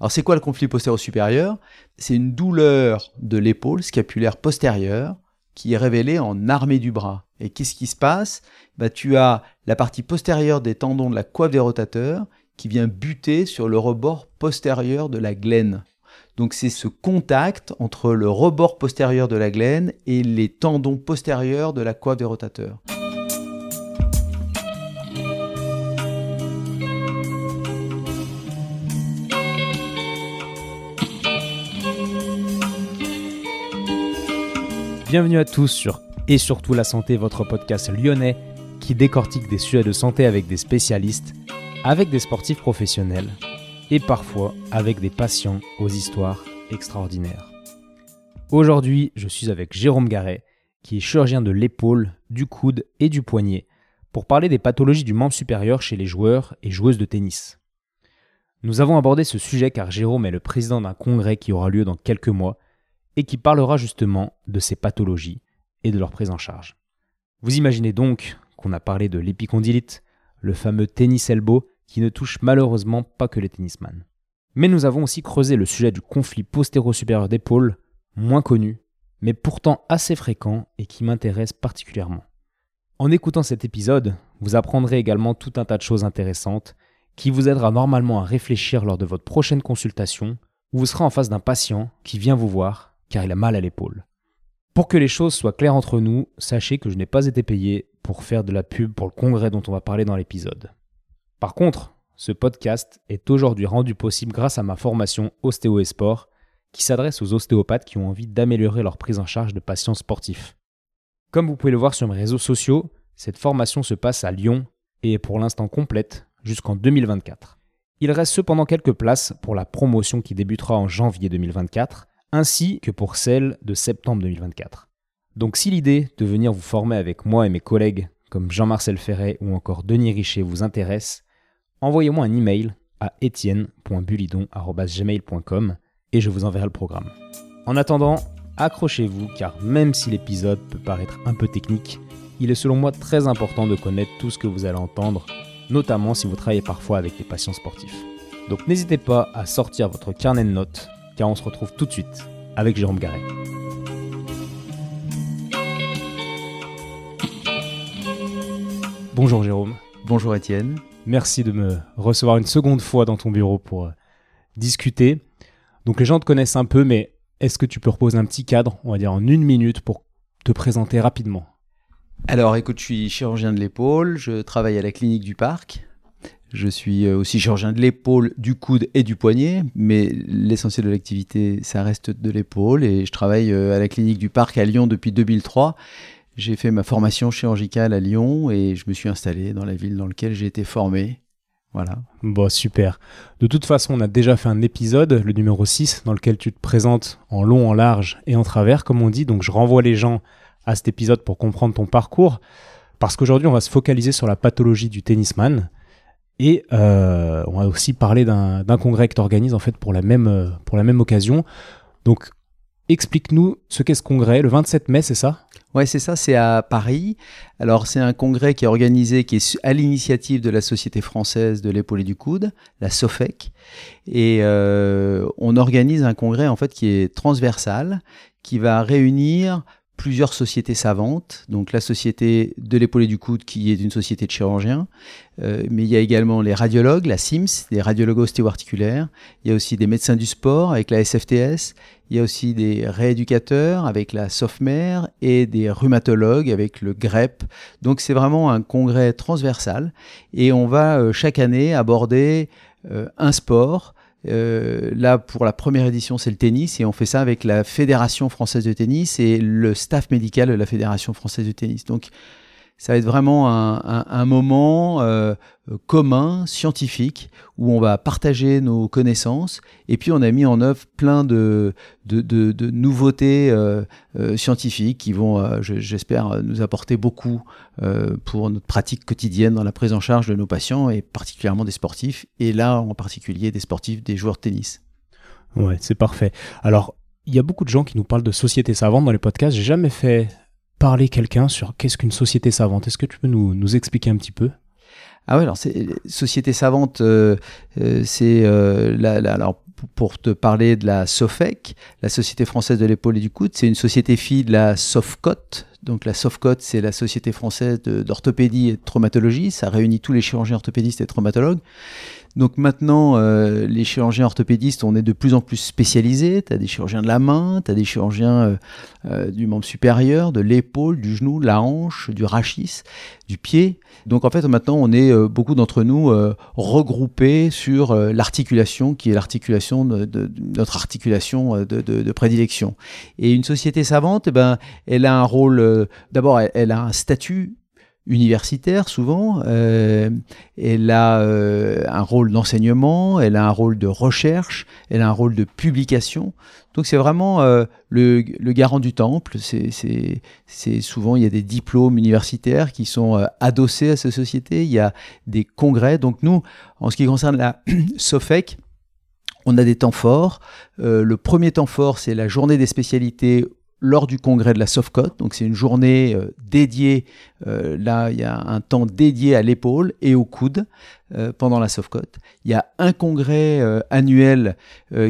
Alors c'est quoi le conflit postéro-supérieur C'est une douleur de l'épaule scapulaire postérieure qui est révélée en armée du bras. Et qu'est-ce qui se passe? Bah, Tu as la partie postérieure des tendons de la coiffe des rotateurs qui vient buter sur le rebord postérieur de la glène. Donc c'est ce contact entre le rebord postérieur de la glène et les tendons postérieurs de la coiffe des rotateurs. Bienvenue à tous sur Et surtout la santé, votre podcast lyonnais qui décortique des sujets de santé avec des spécialistes, avec des sportifs professionnels et parfois avec des patients aux histoires extraordinaires. Aujourd'hui, je suis avec Jérôme Garret, qui est chirurgien de l'épaule, du coude et du poignet, pour parler des pathologies du membre supérieur chez les joueurs et joueuses de tennis. Nous avons abordé ce sujet car Jérôme est le président d'un congrès qui aura lieu dans quelques mois et qui parlera justement de ces pathologies et de leur prise en charge. Vous imaginez donc qu'on a parlé de l'épicondylite, le fameux tennis elbow qui ne touche malheureusement pas que les tennisman. Mais nous avons aussi creusé le sujet du conflit postéro-supérieur d'épaule, moins connu, mais pourtant assez fréquent et qui m'intéresse particulièrement. En écoutant cet épisode, vous apprendrez également tout un tas de choses intéressantes qui vous aidera normalement à réfléchir lors de votre prochaine consultation où vous serez en face d'un patient qui vient vous voir car il a mal à l'épaule. Pour que les choses soient claires entre nous, sachez que je n'ai pas été payé pour faire de la pub pour le congrès dont on va parler dans l'épisode. Par contre, ce podcast est aujourd'hui rendu possible grâce à ma formation Ostéo et qui s'adresse aux ostéopathes qui ont envie d'améliorer leur prise en charge de patients sportifs. Comme vous pouvez le voir sur mes réseaux sociaux, cette formation se passe à Lyon et est pour l'instant complète jusqu'en 2024. Il reste cependant quelques places pour la promotion qui débutera en janvier 2024 ainsi que pour celle de septembre 2024. Donc si l'idée de venir vous former avec moi et mes collègues comme Jean-Marcel Ferret ou encore Denis Richer vous intéresse, envoyez-moi un email à etienne.bulidon.gmail.com et je vous enverrai le programme. En attendant, accrochez-vous car même si l'épisode peut paraître un peu technique, il est selon moi très important de connaître tout ce que vous allez entendre, notamment si vous travaillez parfois avec des patients sportifs. Donc n'hésitez pas à sortir votre carnet de notes car on se retrouve tout de suite avec Jérôme Garret. Bonjour Jérôme. Bonjour Étienne. Merci de me recevoir une seconde fois dans ton bureau pour euh, discuter. Donc les gens te connaissent un peu, mais est-ce que tu peux reposer un petit cadre, on va dire en une minute, pour te présenter rapidement? Alors écoute, je suis chirurgien de l'épaule, je travaille à la clinique du parc, je suis euh, aussi chirurgien de l'épaule, du coude et du poignet, mais l'essentiel de l'activité, ça reste de l'épaule. Et je travaille euh, à la clinique du Parc à Lyon depuis 2003. J'ai fait ma formation chirurgicale à Lyon et je me suis installé dans la ville dans laquelle j'ai été formé. Voilà. Bon, super. De toute façon, on a déjà fait un épisode, le numéro 6, dans lequel tu te présentes en long, en large et en travers, comme on dit. Donc, je renvoie les gens à cet épisode pour comprendre ton parcours. Parce qu'aujourd'hui, on va se focaliser sur la pathologie du tennisman. Et euh, on va aussi parler d'un congrès que tu organises en fait pour la même, euh, pour la même occasion. Donc explique-nous ce qu'est ce congrès, le 27 mai, c'est ça? Ouais, c'est ça, c'est à Paris. Alors, c'est un congrès qui est organisé, qui est à l'initiative de la Société française de l'épaule et du coude, la SOFEC. Et euh, on organise un congrès, en fait, qui est transversal, qui va réunir plusieurs sociétés savantes, donc la société de l'épaule et du coude qui est une société de chirurgiens, euh, mais il y a également les radiologues, la SIMS, des radiologues ostéo-articulaires, il y a aussi des médecins du sport avec la SFTS, il y a aussi des rééducateurs avec la SOFMER et des rhumatologues avec le GREP. Donc c'est vraiment un congrès transversal. Et on va euh, chaque année aborder euh, un sport euh, là, pour la première édition, c'est le tennis et on fait ça avec la Fédération française de tennis et le staff médical de la Fédération française de tennis. Donc, ça va être vraiment un, moment euh, commun, scientifique, où on va partager nos connaissances. Et puis on a mis en œuvre plein de, nouveautés euh, euh, scientifiques qui vont, j'espère, nous apporter beaucoup pour notre pratique quotidienne dans la prise en charge de nos patients, et particulièrement des sportifs, et là en particulier des sportifs, des joueurs de tennis. Ouais, c'est parfait. Alors, il y a beaucoup de gens qui nous parlent de sociétés savantes dans les podcasts. J'ai jamais fait parler quelqu'un sur qu'est-ce qu'une société savante. Est-ce que tu peux nous, nous expliquer un petit peu? Ah ouais, alors c'est société savante, euh, euh, c'est euh, alors pour te parler de la SOFEC, la Société française de l'épaule et du coude. C'est une société fille de la SOFCOT. Donc la SOFCOT, c'est la Société française d'orthopédie et de traumatologie. Ça réunit tous les chirurgiens orthopédistes et traumatologues. Donc maintenant, euh, les chirurgiens orthopédistes, on est de plus en plus spécialisés. Tu as des chirurgiens de la main, tu as des chirurgiens euh, euh, du membre supérieur, de l'épaule, du genou, de la hanche, du rachis, du pied. Donc en fait, maintenant, on est beaucoup d'entre nous regroupés sur l'articulation, qui est l'articulation de, notre articulation de, prédilection. Et une société savante, eh ben, elle a un rôle, d'abord, elle a un statut universitaire souvent. Euh, elle a euh, un rôle d'enseignement, elle a un rôle de recherche, elle a un rôle de publication. Donc c'est vraiment euh, le, garant du temple. C'est souvent il y a des diplômes universitaires qui sont adossés à cette société. Il y a des congrès. Donc nous, en ce qui concerne la SOFEC, on a des temps forts. le premier temps fort, c'est la journée des spécialités lors du congrès de la SOFCOT. Donc c'est une journée euh, dédiée, euh, là il y a un temps dédié à l'épaule et au coude euh, pendant la SOFCOT. Il y a un congrès annuel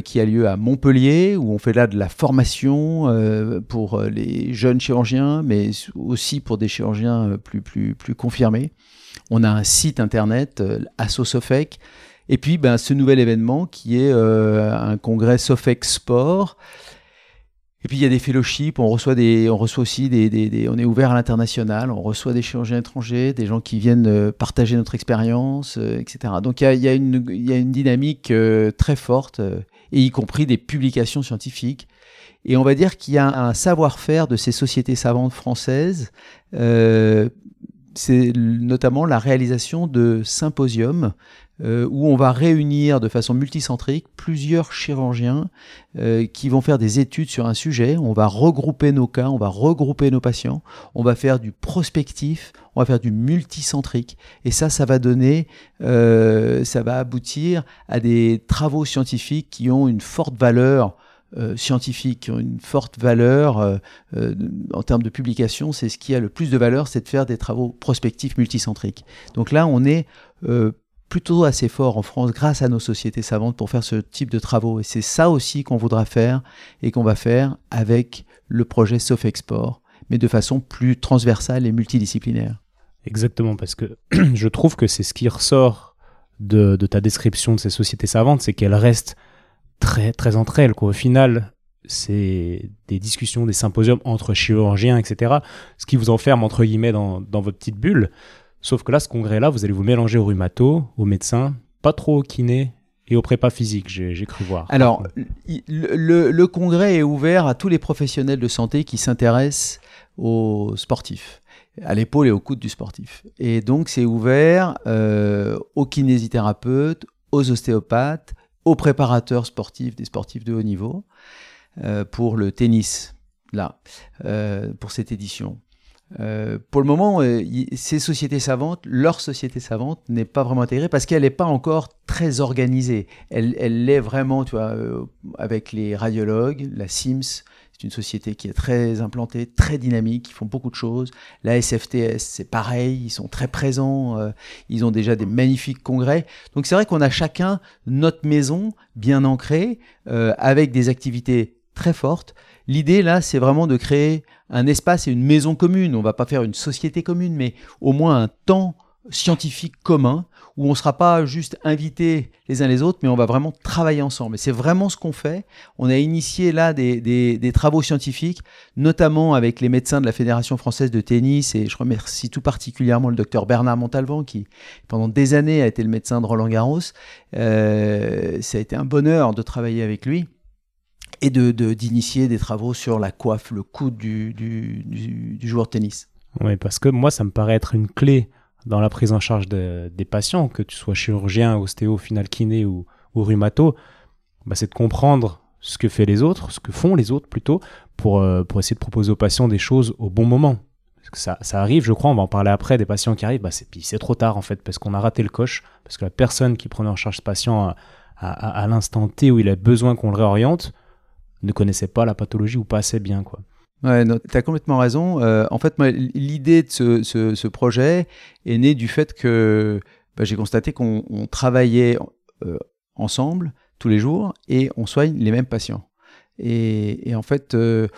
qui a lieu à Montpellier où on fait là de la formation pour les jeunes chirurgiens mais aussi pour des chirurgiens plus, plus, plus confirmés. On a un site internet, ASSOSOFEC. Et puis ben, ce nouvel événement qui est un congrès SOFEC Sport et puis il y a des fellowships, on reçoit, des, on reçoit aussi des, On est ouvert à l'international, on reçoit des chirurgiens étrangers, des gens qui viennent euh, partager notre expérience, euh, etc. Donc il y a, une, dynamique euh, très forte, et y compris des publications scientifiques. Et on va dire qu'il y a un, savoir-faire de ces sociétés savantes françaises, c'est notamment la réalisation de symposiums euh, où on va réunir de façon multicentrique plusieurs chirurgiens euh, qui vont faire des études sur un sujet. On va regrouper nos cas, on va regrouper nos patients, on va faire du prospectif, on va faire du multicentrique. Et ça, ça va donner, euh, ça va aboutir à des travaux scientifiques qui ont une forte valeur scientifique, qui ont une forte valeur en termes de publication. C'est ce qui a le plus de valeur, c'est de faire des travaux prospectifs multicentriques. Donc là, on est plutôt assez fort en France grâce à nos sociétés savantes pour faire ce type de travaux. Et c'est ça aussi qu'on voudra faire et qu'on va faire avec le projet Sofexport, mais de façon plus transversale et multidisciplinaire. Exactement, parce que je trouve que c'est ce qui ressort de, ta description de ces sociétés savantes, c'est qu'elles restent très, très entre elles. Au final, c'est des discussions, des symposiums entre chirurgiens, etc. Ce qui vous enferme, entre guillemets, dans, dans votre petite bulle. Sauf que là, ce congrès-là, vous allez vous mélanger au rhumato, au médecin, pas trop au kiné et au prépa physique, j'ai cru voir. Alors, le, congrès est ouvert à tous les professionnels de santé qui s'intéressent aux sportifs, à l'épaule et au coude du sportif. Et donc, c'est ouvert euh, aux kinésithérapeutes, aux ostéopathes, aux préparateurs sportifs, des sportifs de haut niveau, euh, pour le tennis, là, euh, pour cette édition. Euh, pour le moment, euh, ces sociétés savantes, leur société savante n'est pas vraiment intégrée parce qu'elle n'est pas encore très organisée. Elle, l'est vraiment, tu vois, euh, avec les radiologues, la SIMS, c'est une société qui est très implantée, très dynamique, ils font beaucoup de choses. La SFTS, c'est pareil, ils sont très présents, ils ont déjà des magnifiques congrès. Donc c'est vrai qu'on a chacun notre maison bien ancrée, avec des activités très fortes. L'idée là, c'est vraiment de créer un espace et une maison commune. On va pas faire une société commune, mais au moins un temps scientifique commun où on ne sera pas juste invités les uns les autres, mais on va vraiment travailler ensemble. Et c'est vraiment ce qu'on fait. On a initié là des, travaux scientifiques, notamment avec les médecins de la Fédération française de tennis, et je remercie tout particulièrement le docteur Bernard Montalvan, qui pendant des années a été le médecin de Roland Garros. Euh, ça a été un bonheur de travailler avec lui et de d'initier des travaux sur la coiffe, le coude du, du, joueur de tennis. Oui, parce que moi, ça me paraît être une clé dans la prise en charge des patients, que tu sois chirurgien, ostéo, final kiné ou, ou rhumato, bah, c'est de comprendre ce que fait les autres, ce que font les autres plutôt, pour, euh, pour essayer de proposer aux patients des choses au bon moment. Parce que ça, ça arrive, je crois, on va en parler après, des patients qui arrivent, bah c'est, c'est trop tard en fait, parce qu'on a raté le coche, parce que la personne qui prenait en charge ce patient à, à l'instant T où il a besoin qu'on le réoriente, ne connaissait pas la pathologie ou pas assez bien. Quoi. Ouais, tu as complètement raison. Euh, en fait, l'idée de ce, ce, projet est née du fait que bah, j'ai constaté qu'on travaillait euh, ensemble tous les jours et on soigne les mêmes patients. Et, en fait, euh,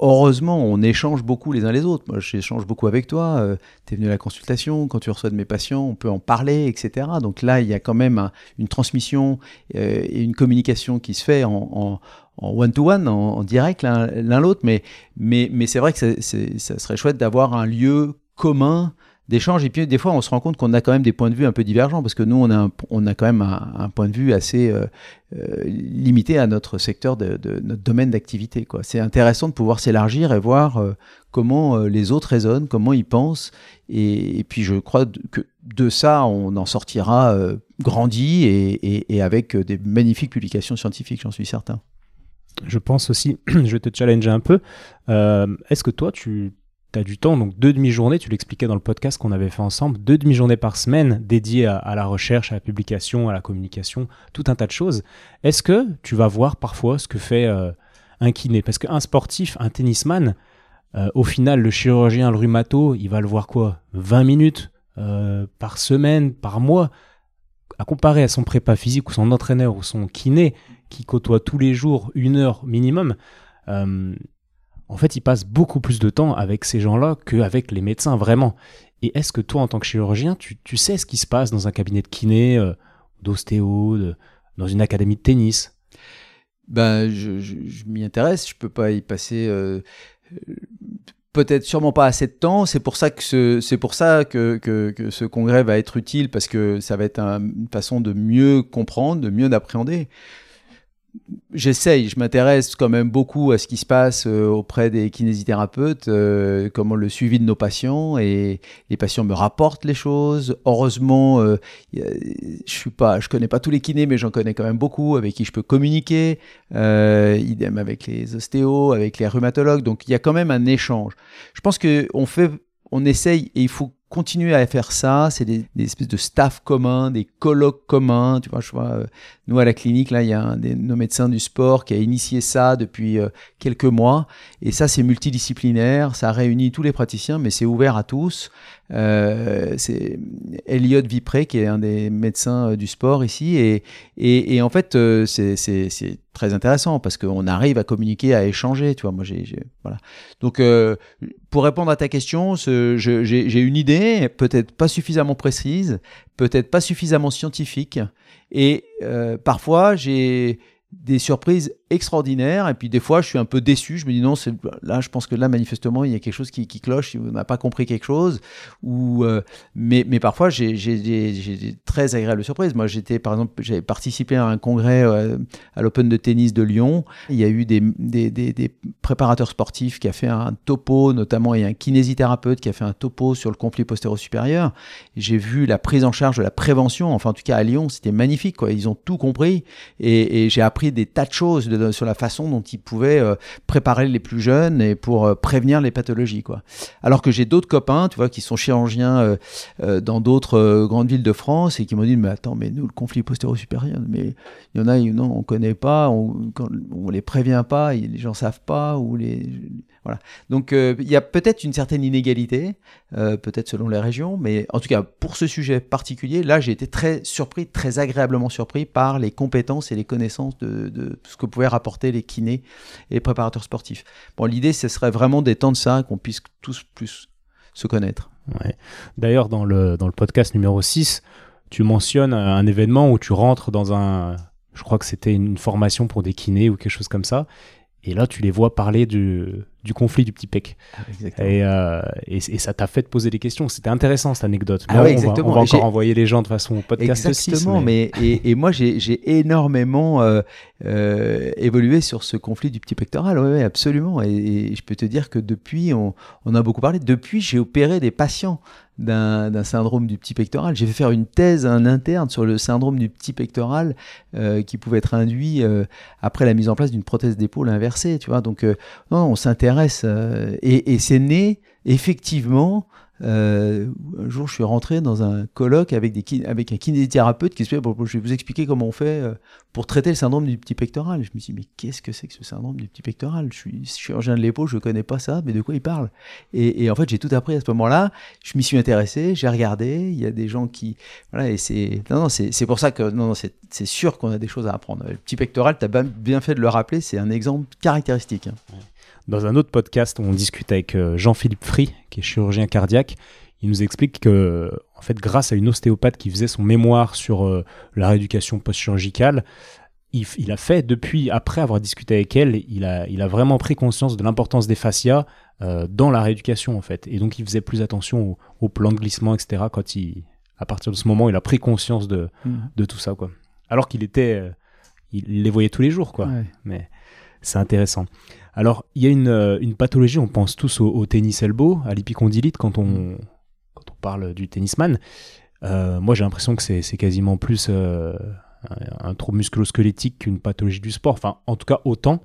heureusement, on échange beaucoup les uns les autres. Moi, j'échange beaucoup avec toi. Euh, tu es venu à la consultation. Quand tu reçois de mes patients, on peut en parler, etc. Donc là, il y a quand même une transmission euh, et une communication qui se fait en, one-to-one, en, direct l'un l'autre. Mais, c'est vrai que ça serait chouette d'avoir un lieu commun d'échange. Et puis, des fois, on se rend compte qu'on a quand même des points de vue un peu divergents, parce que nous, on a, on a quand même un, point de vue assez euh, euh, limité à notre secteur, de, notre domaine d'activité. C'est intéressant de pouvoir s'élargir et voir euh, comment les autres raisonnent, comment ils pensent. Et, puis, je crois que de ça, on en sortira grandi et, et avec des magnifiques publications scientifiques, j'en suis certain. Je pense aussi, je vais te challenger un peu. Est-ce que toi, tu tu as du temps, donc deux demi-journées, tu l'expliquais dans le podcast qu'on avait fait ensemble, deux demi-journées par semaine dédiées à, la recherche, à la publication, à la communication, tout un tas de choses. Est-ce que tu vas voir parfois ce que fait euh, un kiné? Parce qu'un sportif, un tennisman, euh, au final, le chirurgien, le rhumato, il va le voir quoi? 20 minutes euh, par semaine, par mois? À comparer à son prépa physique ou son entraîneur ou son kiné qui côtoie tous les jours une heure minimum, en fait, il passe beaucoup plus de temps avec ces gens-là qu'avec les médecins, vraiment. Et est-ce que toi, en tant que chirurgien, tu, sais ce qui se passe dans un cabinet de kiné, euh, d'ostéo, dans une académie de tennis? Ben, je, m'y intéresse, je peux pas y passer euh, peut-être sûrement pas assez de temps. C'est pour ça que c'est pour ça que, ce congrès va être utile parce que ça va être une façon de mieux comprendre, de mieux appréhender j'essaye, je m'intéresse quand même beaucoup à ce qui se passe euh, auprès des kinésithérapeutes, euh, comment le suivi de nos patients et les patients me rapportent les choses. Heureusement, euh, je suis pas, je connais pas tous les kinés, mais j'en connais quand même beaucoup avec qui je peux communiquer. idem avec les ostéos, avec les rhumatologues. Donc il y a quand même un échange. Je pense que on fait, on essaye et il faut continuer à faire ça. C'est des, espèces de staff communs, des colloques communs. Tu vois, euh, nous à la clinique, là, il y a nos médecins du sport qui a initié ça depuis euh, quelques mois. Et ça, c'est multidisciplinaire. Ça réunit tous les praticiens, mais c'est ouvert à tous. Euh, c'est Elliot Vipré qui est un des médecins du sport ici. Et, en fait, c'est très intéressant parce qu'on arrive à communiquer, à échanger. Tu vois, moi, j'ai, voilà. Donc, pour répondre à ta question, j'ai une idée, peut-être pas suffisamment précise, peut-être pas suffisamment scientifique, et euh, parfois j'ai des surprises extraordinaires. Et puis des fois, je suis un peu déçu. Je me dis non, là, je pense que là, manifestement, il y a quelque chose qui, cloche. On n'a pas compris quelque chose. Ou, euh, mais, mais parfois, j'ai des très agréables surprises. Moi, j'étais, par exemple, j'avais participé à un congrès euh, à l'Open de tennis de Lyon. Il y a eu des, des, des, préparateurs sportifs qui a fait un topo, notamment, a un kinésithérapeute qui a fait un topo sur le conflit postéro-supérieur. J'ai vu la prise en charge de la prévention. Enfin, en tout cas, à Lyon, c'était magnifique. Quoi. Ils ont tout compris. Et, et j'ai appris des tas de choses sur la façon dont ils pouvaient euh, préparer les plus jeunes et pour euh, prévenir les pathologies. Quoi. Alors que j'ai d'autres copains, tu vois, qui sont chirurgiens euh, dans d'autres grandes villes de France et qui m'ont dit, mais attends, mais nous, le conflit postéro-supérieur, mais il y en a, non, on connaît pas, on, on les prévient pas, les gens savent pas, voilà. Donc euh, il y a peut-être une certaine inégalité, euh, peut-être selon les régions, mais en tout cas pour ce sujet particulier, là j'ai été très surpris, très agréablement surpris par les compétences et les connaissances de, ce que pouvaient rapporter les kinés et les préparateurs sportifs. Bon, l'idée ce serait vraiment d'étendre ça, qu'on puisse tous plus se connaître. D'ailleurs dans le, dans le podcast numéro 6, tu mentionnes un événement où tu rentres dans un... Je crois que c'était une formation pour des kinés ou quelque chose comme ça. Et là, tu les vois parler du, du conflit du petit pec. Ah, euh, et, et, ça t'a fait te poser des questions. C'était intéressant cette anecdote. Ah on, Va, on, va, encore envoyer les gens de façon podcast Exactement, mais... et, et, moi j'ai énormément euh, euh, évolué sur ce conflit du petit pectoral. Oui, absolument. Et, je peux te dire que depuis, on, on a beaucoup parlé. Depuis, j'ai opéré des patients d'un syndrome du petit pectoral. J'ai fait faire une thèse, un interne sur le syndrome du petit pectoral euh, qui pouvait être induit euh, après la mise en place d'une prothèse d'épaule inversée. Tu vois, donc euh, on s'intéresse et, et c'est né effectivement Euh, un jour, je suis rentré dans un colloque avec, des, avec un kinésithérapeute qui se fait bon, Je vais vous expliquer comment on fait euh, pour traiter le syndrome du petit pectoral. Je me suis dit Mais qu'est-ce que c'est que ce syndrome du petit pectoral? Je suis chirurgien de l'épaule, je ne connais pas ça, mais de quoi il parle? Et, en fait, j'ai tout appris à ce moment-là. Je m'y suis intéressé, j'ai regardé. Il y a des gens qui. Voilà, et c'est. Non, non, c'est pour ça que. Non, non, c'est sûr qu'on a des choses à apprendre. Le petit pectoral, tu as bien fait de le rappeler, c'est un exemple caractéristique. Hein. Dans un autre podcast, on discute avec euh, Jean-Philippe Free, qui est chirurgien cardiaque. Il nous explique que, en fait, grâce à une ostéopathe qui faisait son mémoire sur euh, la rééducation post-chirurgicale, il, a fait depuis, après avoir discuté avec elle, il a, il a vraiment pris conscience de l'importance des fascias euh, dans la rééducation, en fait. Et donc, il faisait plus attention au, plan de glissement, etc. Quand il, à partir de ce moment, il a pris conscience de, mmh. de tout ça, quoi. Alors qu'il était, il, les voyait tous les jours, quoi. Mais c'est intéressant. Alors, il y a une, euh, pathologie, on pense tous au, tennis elbow, à l'épicondylite quand on, quand on parle du tennisman. Euh, moi, j'ai l'impression que c'est quasiment plus euh, un, trouble musculo-squelettique qu'une pathologie du sport. Enfin, en tout cas, autant.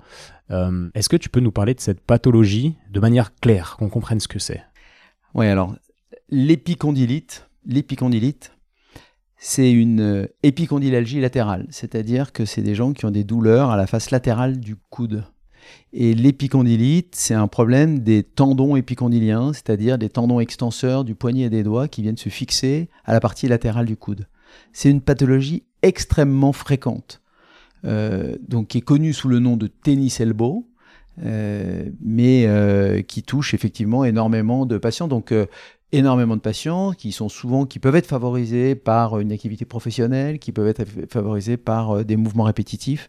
Est-ce que tu peux nous parler de cette pathologie de manière claire, qu'on comprenne ce que c'est? Oui, alors, l'épicondylite, l'épicondylite, c'est une épicondylalgie latérale, c'est-à-dire que c'est des gens qui ont des douleurs à la face latérale du coude. Et l'épicondylite, c'est un problème des tendons épicondyliens, c'est-à-dire des tendons extenseurs du poignet et des doigts qui viennent se fixer à la partie latérale du coude. C'est une pathologie extrêmement fréquente, euh, donc qui est connue sous le nom de tennis elbow, euh, mais euh, qui touche effectivement énormément de patients. Donc énormément de patients qui sont souvent qui peuvent être favorisés par une activité professionnelle, qui peuvent être favorisés par des mouvements répétitifs.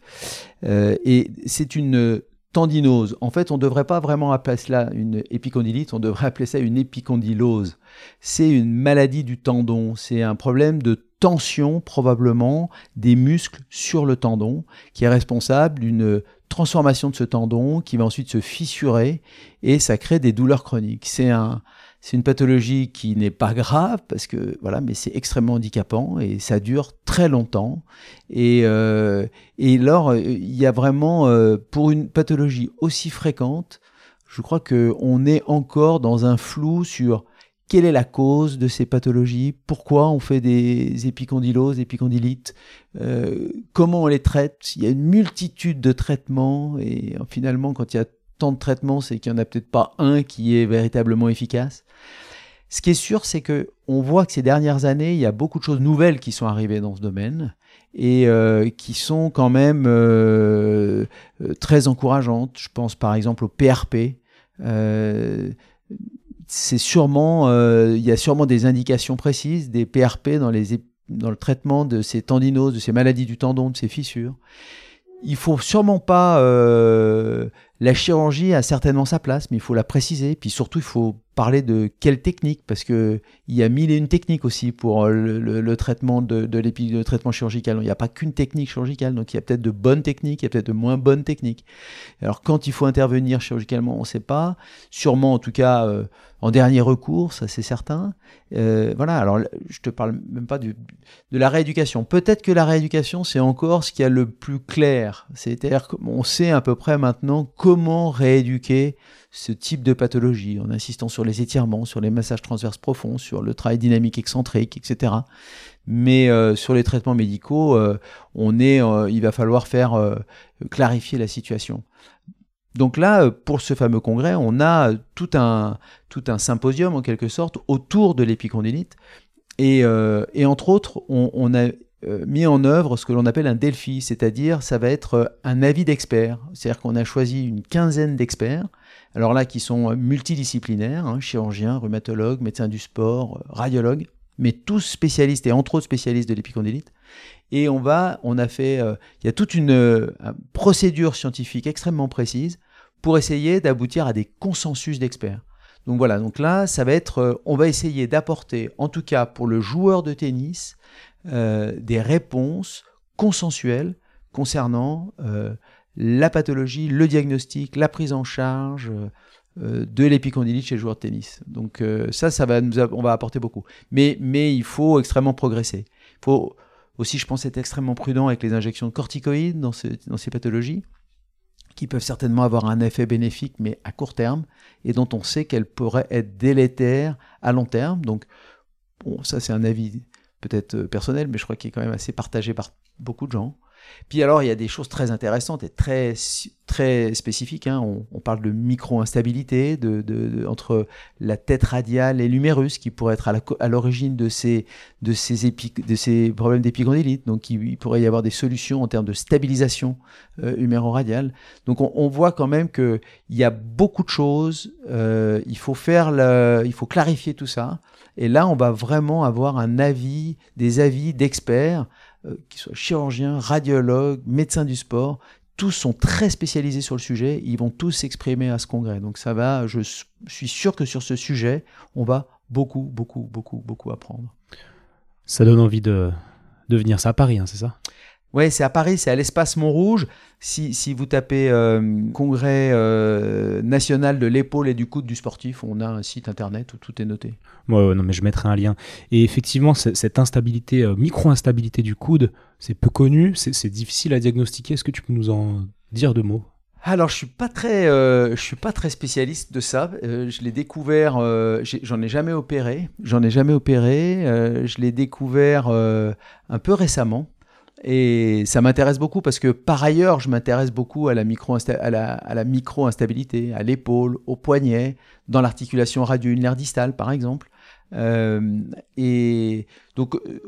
et c'est une tendinose. En fait, on ne devrait pas vraiment appeler cela une épicondylite, on devrait appeler ça une épicondylose. C'est une maladie du tendon, c'est un problème de tension probablement des muscles sur le tendon qui est responsable d'une transformation de ce tendon qui va ensuite se fissurer et ça crée des douleurs chroniques. C'est un, c'est une pathologie qui n'est pas grave parce que voilà, mais c'est extrêmement handicapant et ça dure très longtemps. Et, euh, et alors, il y a vraiment euh, pour une pathologie aussi fréquente, je crois que on est encore dans un flou sur quelle est la cause de ces pathologies, pourquoi on fait des épicondyloses, épicondylites, euh, comment on les traite. Il y a une multitude de traitements et finalement, quand il y a tant de traitements, c'est qu'il n'y en a peut-être pas un qui est véritablement efficace. Ce qui est sûr, c'est que on voit que ces dernières années, il y a beaucoup de choses nouvelles qui sont arrivées dans ce domaine et euh, qui sont quand même euh, euh, très encourageantes. Je pense par exemple au PRP. c'est sûrement, il y a sûrement des indications précises des PRP dans, les, dans le traitement de ces tendinoses, de ces maladies du tendon, de ces fissures. Il faut sûrement pas la chirurgie a certainement sa place, mais il faut la préciser. Puis surtout, il faut parler de quelle technique, parce qu'il y a mille et une techniques aussi pour euh, le, traitement de, de traitement chirurgical. Il n'y a pas qu'une technique chirurgicale, donc il y a peut-être de bonnes techniques, il y a peut-être de moins bonnes techniques. Alors quand il faut intervenir chirurgicalement, on ne sait pas. Sûrement, en tout cas, euh, en dernier recours, ça c'est certain. Euh, voilà, alors je te parle même pas de la rééducation. Peut-être que la rééducation, c'est encore ce qui a le plus clair. C'est-à-dire qu'on sait à peu près maintenant comment rééduquer ce type de pathologie, en insistant sur les étirements, sur les massages transverses profonds, sur le travail dynamique excentrique, etc. Mais euh, sur les traitements médicaux, euh, on est, euh, il va falloir faire clarifier la situation. Donc là, pour ce fameux congrès, on a tout un, tout un symposium en quelque sorte autour de l'épicondylite. Et, et, entre autres, on, on a mis en œuvre ce que l'on appelle un Delphi, c'est-à-dire ça va être un avis d'experts. C'est-à-dire qu'on a choisi une quinzaine d'experts alors là qui sont euh, multidisciplinaires, hein, chirurgiens, rhumatologues, médecins du sport, euh, radiologues, mais tous spécialistes et entre autres spécialistes de l'épicondylite. Et on va, on a fait, euh, il y a toute une procédure scientifique extrêmement précise pour essayer d'aboutir à des consensus d'experts. Donc voilà, donc là, ça va être, on va essayer d'apporter, en tout cas pour le joueur de tennis, des réponses consensuelles concernant la pathologie, le diagnostic, la prise en charge euh, de l'épicondylite chez le joueur de tennis. Donc euh, ça, ça va nous on va apporter beaucoup. Mais, mais il faut extrêmement progresser. Il faut aussi, je pense, être extrêmement prudent avec les injections de corticoïdes dans, dans ces pathologies qui peuvent certainement avoir un effet bénéfique, mais à court terme, et dont on sait qu'elles pourraient être délétères à long terme. Donc, bon, ça c'est un avis peut-être euh, personnel, mais je crois qu'il est quand même assez partagé par beaucoup de gens. Puis alors, il y a des choses très intéressantes et très, très spécifiques. Hein. On, parle de micro-instabilité entre la tête radiale et l'humérus, qui pourrait être à l'origine de ces, de, ces de ces problèmes d'épigondylite. Donc, il, pourrait y avoir des solutions en termes de stabilisation euh, huméro-radiale. Donc, on, voit quand même qu'il y a beaucoup de choses. Euh, il, faut faire le, il faut clarifier tout ça. Et là, on va vraiment avoir un avis, des avis d'experts euh, qu'ils soient chirurgiens, radiologues, médecins du sport, tous sont très spécialisés sur le sujet, ils vont tous s'exprimer à ce congrès. Donc ça va, je suis sûr que sur ce sujet, on va beaucoup, beaucoup, beaucoup, beaucoup apprendre. Ça donne envie de, de venir ça à Paris, hein, c'est ça? Oui, c'est à Paris, c'est à l'espace Montrouge. Si, si vous tapez euh, Congrès euh, national de l'épaule et du coude du sportif, on a un site internet où tout est noté. Ouais, non, mais je mettrai un lien. Et effectivement, cette instabilité, euh, micro-instabilité du coude, c'est peu connu, c'est difficile à diagnostiquer. Est-ce que tu peux nous en dire deux mots? Alors, je suis pas très, je suis pas très spécialiste de ça. je l'ai découvert, j'en ai, jamais opéré, j'en ai jamais opéré. je l'ai découvert un peu récemment. Et ça m'intéresse beaucoup parce que par ailleurs, je m'intéresse beaucoup à la micro-instabilité, à l'épaule, au poignet, dans l'articulation radio-ulnaire distale, par exemple. Euh, et donc, euh,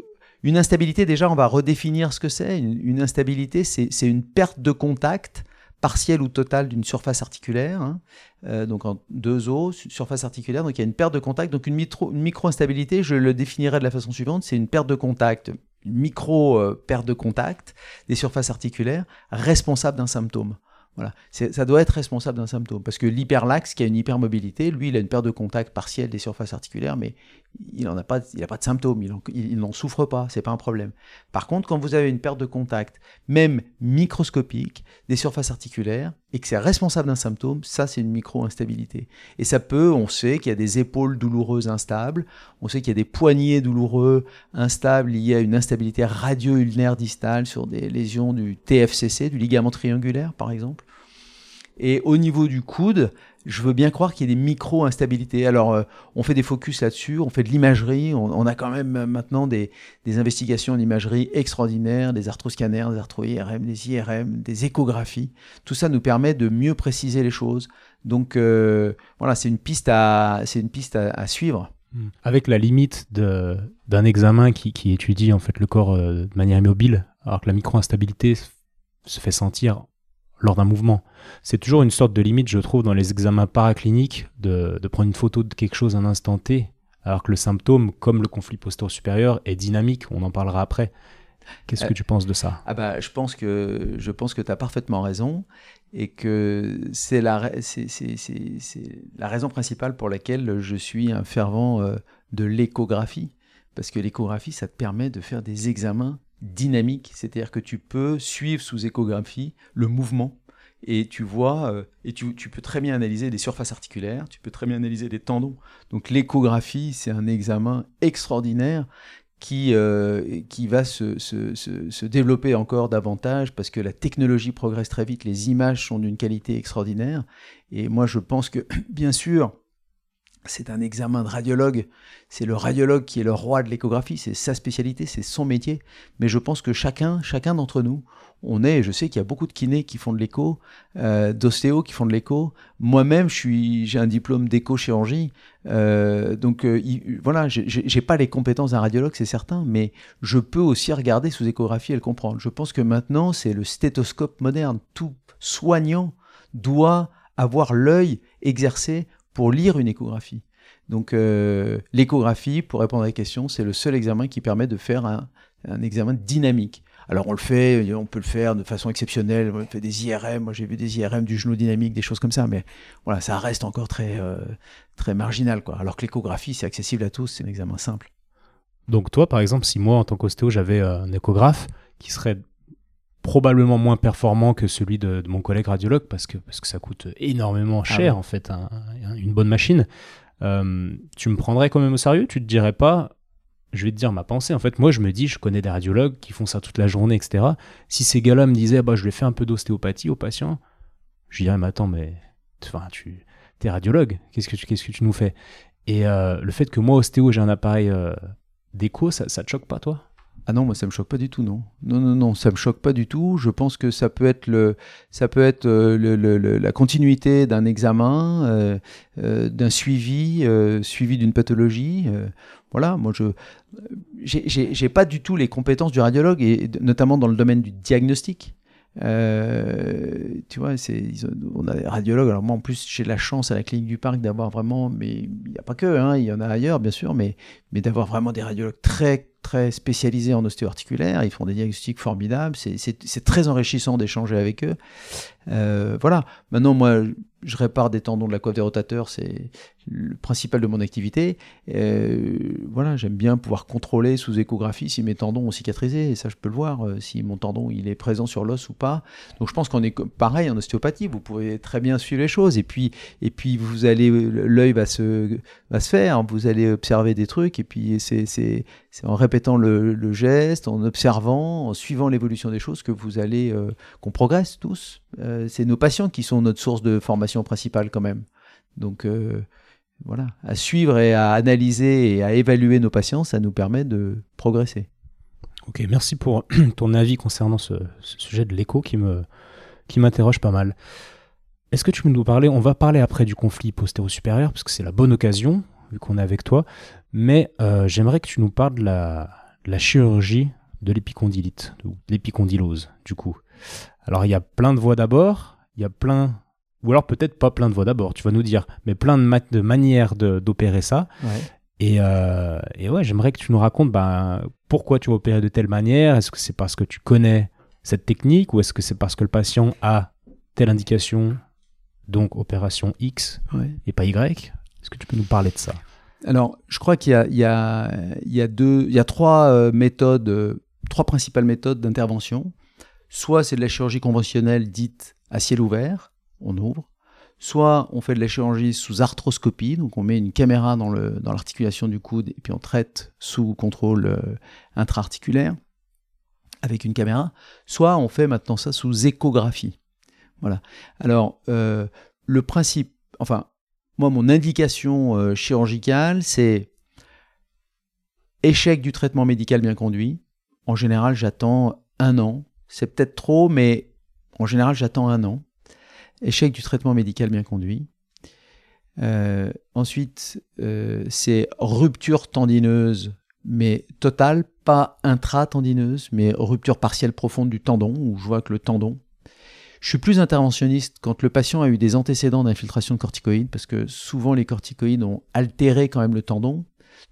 une instabilité, déjà, on va redéfinir ce que c'est. Une, instabilité, c'est une perte de contact partielle ou totale d'une surface articulaire, hein. euh, donc en deux os, surface articulaire, donc il y a une perte de contact. Donc une, une micro-instabilité, je le définirais de la façon suivante, c'est une perte de contact micro euh, perte de contact des surfaces articulaires responsable d'un symptôme. Voilà. Ça doit être responsable d'un symptôme. Parce que l'hyperlaxe, qui a une hypermobilité, lui, il a une perte de contact partielle des surfaces articulaires, mais il n'a pas, il pas de symptômes, il n'en souffre pas, c'est pas un problème. Par contre, quand vous avez une perte de contact, même microscopique, des surfaces articulaires, et que c'est responsable d'un symptôme, ça c'est une micro-instabilité. Et ça peut, on sait qu'il y a des épaules douloureuses instables, on sait qu'il y a des poignets douloureux instables liés à une instabilité radio-ulnaire distale sur des lésions du TFCC, du ligament triangulaire par exemple. Et au niveau du coude, je veux bien croire qu'il y a des micro-instabilités. Alors, euh, on fait des focus là-dessus, on fait de l'imagerie, on, a quand même euh, maintenant des, investigations d'imagerie extraordinaires, des arthroscanners, des arthro-IRM, des IRM, des échographies. Tout ça nous permet de mieux préciser les choses. Donc, euh, voilà, c'est une piste à, c'est une piste à, suivre. Hmm. Avec la limite d'un examen qui, qui, étudie en fait le corps de manière immobile, alors que la micro-instabilité se fait sentir lors d'un mouvement. C'est toujours une sorte de limite, je trouve, dans les examens paracliniques, de, prendre une photo de quelque chose à un instant T, alors que le symptôme, comme le conflit postérieur, est dynamique, on en parlera après. Qu'est-ce que euh, tu penses de ça? ah bah, Je pense que, je pense que tu as parfaitement raison et que c'est la, c'est, la raison principale pour laquelle je suis un fervent euh, de l'échographie. Parce que l'échographie, ça te permet de faire des examens dynamique, c'est-à-dire que tu peux suivre sous échographie le mouvement et tu vois, euh, et tu, peux très bien analyser des surfaces articulaires, tu peux très bien analyser des tendons. Donc l'échographie, c'est un examen extraordinaire qui, euh, qui va se, se, développer encore davantage parce que la technologie progresse très vite, les images sont d'une qualité extraordinaire. Et moi, je pense que, bien sûr, c'est un examen de radiologue. C'est le radiologue qui est le roi de l'échographie. C'est sa spécialité, c'est son métier. Mais je pense que chacun, chacun d'entre nous, on est. Je sais qu'il y a beaucoup de kinés qui font de l'écho, euh, d'ostéos qui font de l'écho. Moi-même, j'ai un diplôme d'écho-chirurgie. Euh, donc euh, voilà, j'ai pas les compétences d'un radiologue, c'est certain, mais je peux aussi regarder sous échographie et le comprendre. Je pense que maintenant, c'est le stéthoscope moderne. Tout soignant doit avoir l'œil exercé pour lire une échographie. Donc euh, l'échographie, pour répondre à la question, c'est le seul examen qui permet de faire un, examen dynamique. Alors on le fait, on peut le faire de façon exceptionnelle, on fait des IRM, moi j'ai vu des IRM du genou dynamique, des choses comme ça, mais voilà, ça reste encore très, euh, très marginal. Quoi. Alors que l'échographie, c'est accessible à tous, c'est un examen simple. Donc toi, par exemple, si moi, en tant qu'ostéo, j'avais euh, un échographe qui serait probablement moins performant que celui de, mon collègue radiologue parce que, parce que ça coûte énormément ah cher en fait, une bonne machine. Euh, tu me prendrais quand même au sérieux? Tu te dirais pas, je vais te dire ma pensée. En fait, moi je me dis, je connais des radiologues qui font ça toute la journée, etc. Si ces gars-là me disaient, bah, je vais faire un peu d'ostéopathie aux patients, Je lui dis, mais attends, mais enfin, tu es radiologue, qu'est-ce que tu, qu'est-ce que tu nous fais? Et le fait que moi, ostéo, j'ai un appareil d'écho, ça, ça te choque pas, toi? Ah non, moi ça me choque pas du tout, non. Non, non, non, ça me choque pas du tout. Je pense que ça peut être le, ça peut être euh, le, la continuité d'un examen, euh, euh, d'un suivi, suivi d'une pathologie. voilà, moi je, j'ai pas du tout les compétences du radiologue et notamment dans le domaine du diagnostic. Tu vois, c'est, on a des radiologues. Alors moi, en plus, j'ai la chance à la clinique du parc d'avoir vraiment, mais il n'y a pas que, hein, il y en a ailleurs, bien sûr, mais, mais d'avoir vraiment des radiologues très très spécialisés en ostéo-articulaire. Ils font des diagnostics formidables. C'est très enrichissant d'échanger avec eux. Euh, voilà. Maintenant, moi, je répare des tendons de la coiffe des rotateurs, c'est le principal de mon activité. Euh, voilà, j'aime bien pouvoir contrôler sous échographie si mes tendons ont cicatrisé, et ça je peux le voir, euh, si mon tendon il est présent sur l'os ou pas. Donc je pense qu'on est pareil en ostéopathie, vous pouvez très bien suivre les choses, et puis, et puis vous allez, l'œil va se, va se faire, vous allez observer des trucs, et puis c'est en répétant le, geste, en observant, en suivant l'évolution des choses que vous allez, qu'on progresse tous. C'est nos patients qui sont notre source de formation principale quand même. Donc euh, voilà, à suivre et à analyser et à évaluer nos patients, ça nous permet de progresser. Ok, merci pour ton avis concernant ce, sujet de l'écho qui me qui m'interroge pas mal. Est-ce que tu peux nous parler On va parler après du conflit postéro-supérieur parce que c'est la bonne occasion vu qu'on est avec toi. Mais euh, j'aimerais que tu nous parles de la chirurgie de l'épicondylite, ou l'épicondylose du coup. Alors il y a plein de voies d'abord, il y a plein ou alors peut-être pas plein de voies d'abord, tu vas nous dire, mais plein de, de manières d'opérer ça. Et, euh, et, ouais, j'aimerais que tu nous racontes ben, pourquoi tu vas opérer de telle manière. Est-ce que c'est parce que tu connais cette technique ou est-ce que c'est parce que le patient a telle indication, donc opération X et pas Y? Est-ce que tu peux nous parler de ça? Alors, je crois qu'il y a, il y, a, il y, a deux, il y a trois euh, méthodes, euh, trois principales méthodes d'intervention. Soit c'est de la chirurgie conventionnelle dite à ciel ouvert, on ouvre. Soit on fait de la chirurgie sous arthroscopie, donc on met une caméra dans l'articulation du coude et puis on traite sous contrôle euh, intra-articulaire avec une caméra. Soit on fait maintenant ça sous échographie. Voilà. Alors, euh, le principe, enfin, moi, mon indication euh, chirurgicale, c'est échec du traitement médical bien conduit. En général, j'attends un an. C'est peut-être trop, mais en général, j'attends un an échec du traitement médical bien conduit. Euh, ensuite, euh, c'est rupture tendineuse, mais totale, pas intra-tendineuse, mais rupture partielle profonde du tendon, où je vois que le tendon. Je suis plus interventionniste quand le patient a eu des antécédents d'infiltration de corticoïdes, parce que souvent les corticoïdes ont altéré quand même le tendon.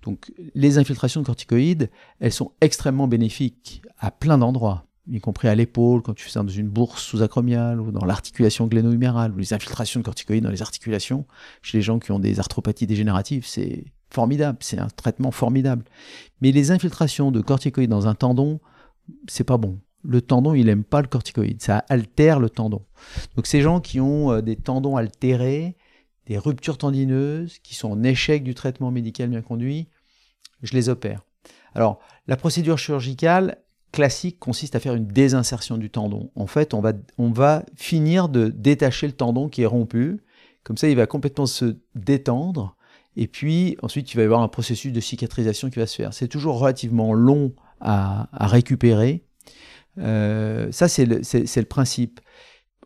Donc les infiltrations de corticoïdes, elles sont extrêmement bénéfiques à plein d'endroits y compris à l'épaule, quand tu fais ça dans une bourse sous-acromiale, ou dans l'articulation gléno-humérale, ou les infiltrations de corticoïdes dans les articulations, chez les gens qui ont des arthropathies dégénératives, c'est formidable, c'est un traitement formidable. Mais les infiltrations de corticoïdes dans un tendon, c'est pas bon. Le tendon, il aime pas le corticoïde, ça altère le tendon. Donc ces gens qui ont euh, des tendons altérés, des ruptures tendineuses, qui sont en échec du traitement médical bien conduit, je les opère. Alors, la procédure chirurgicale, classique consiste à faire une désinsertion du tendon. En fait, on va, finir de détacher le tendon qui est rompu. Comme ça, il va complètement se détendre. Et puis, ensuite, il va y avoir un processus de cicatrisation qui va se faire. C'est toujours relativement long à, récupérer. Euh, ça, c'est le, le, principe,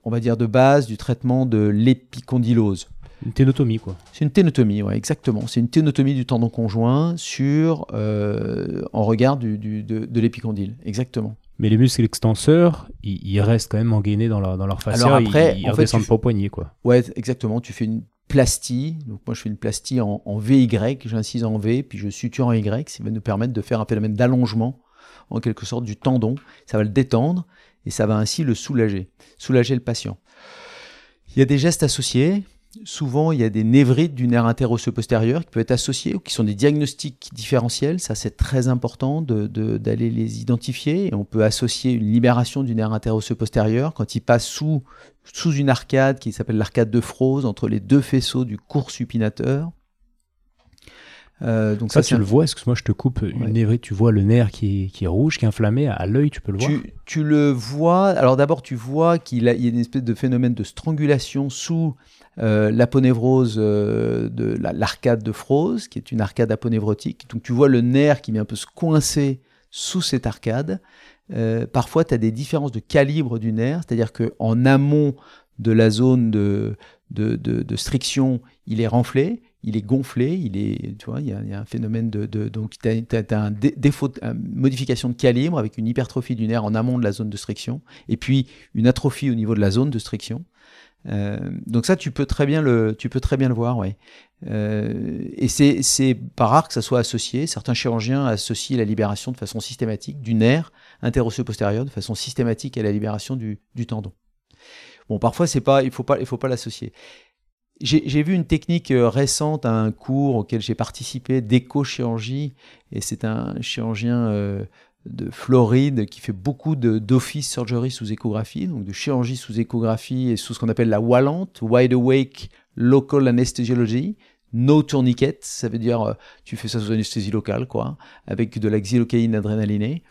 on va dire, de base du traitement de l'épicondylose. Une ténotomie, quoi. C'est une ténotomie, ouais, exactement. C'est une ténotomie du tendon conjoint sur, euh, en regard du, de, l'épicondyle, exactement. Mais les muscles extenseurs, ils, restent quand même engainés dans leur, dans leur fascia, Alors après, ils, redescendent pas au poignet, quoi. Ouais, exactement. Tu fais une plastie. Donc moi, je fais une plastie en, en VY, j'incise en V, puis je suture en Y, qui va nous permettre de faire un phénomène d'allongement, en quelque sorte, du tendon. Ça va le détendre et ça va ainsi le soulager, soulager le patient. Il y a des gestes associés souvent il y a des névrites du nerf interosseux postérieur qui peuvent être associés ou qui sont des diagnostics différentiels. Ça, c'est très important d'aller les identifier. Et on peut associer une libération du nerf interosseux postérieur quand il passe sous, sous une arcade qui s'appelle l'arcade de Froze entre les deux faisceaux du cours supinateur. Euh, donc ça, tu le vois, excuse-moi, je te coupe une tu vois le nerf qui est, qui est, rouge, qui est inflammé à l'œil, tu peux le voir tu, tu le vois, alors d'abord tu vois qu'il y a une espèce de phénomène de strangulation sous euh, l'aponévrose euh, de l'arcade de Froze, qui est une arcade aponévrotique. Donc tu vois le nerf qui vient un peu se coincer sous cette arcade. Euh, parfois, tu as des différences de calibre du nerf, c'est-à-dire qu'en amont de la zone de, striction, il est renflé, il est gonflé, il est, tu vois, il y a, un phénomène de, donc tu as, un défaut, une modification de calibre avec une hypertrophie du nerf en amont de la zone de striction, et puis une atrophie au niveau de la zone de striction. Euh, donc ça, tu peux très bien le, tu peux très bien le voir. Euh, et c'est pas rare que ça soit associé. Certains chirurgiens associent la libération de façon systématique du nerf interosseo-postérieur de façon systématique à la libération du, du tendon. Bon, parfois c'est pas, il faut pas, il faut pas l'associer. J'ai vu une technique euh, récente à un cours auquel j'ai participé d'éco-chirurgie, et c'est un chirurgien de Floride qui fait beaucoup d'office surgery sous échographie, donc de chirurgie sous échographie et sous ce qu'on appelle la WALANT, Wide Awake Local Anesthesiology. No tourniquet, ça veut dire euh, tu fais ça sous anesthésie locale, quoi, avec de la xylocaïne adrénalinée.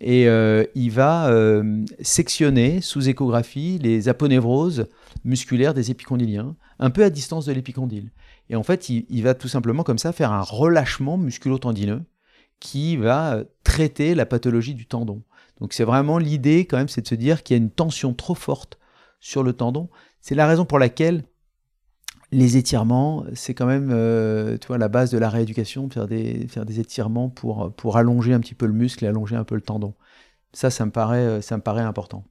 Et euh, il va euh, sectionner sous échographie les aponevroses musculaires des épicondyliens, un peu à distance de l'épicondyle. Et en fait, il, il, va tout simplement comme ça faire un relâchement musculo-tendineux qui va euh, traiter la pathologie du tendon. Donc c'est vraiment l'idée quand même, c'est de se dire qu'il y a une tension trop forte sur le tendon. C'est la raison pour laquelle les étirements, c'est quand même euh, tu la base de la rééducation, faire des, faire des étirements pour, pour allonger un petit peu le muscle et allonger un peu le tendon. Ça, ça me paraît, euh, ça me paraît important.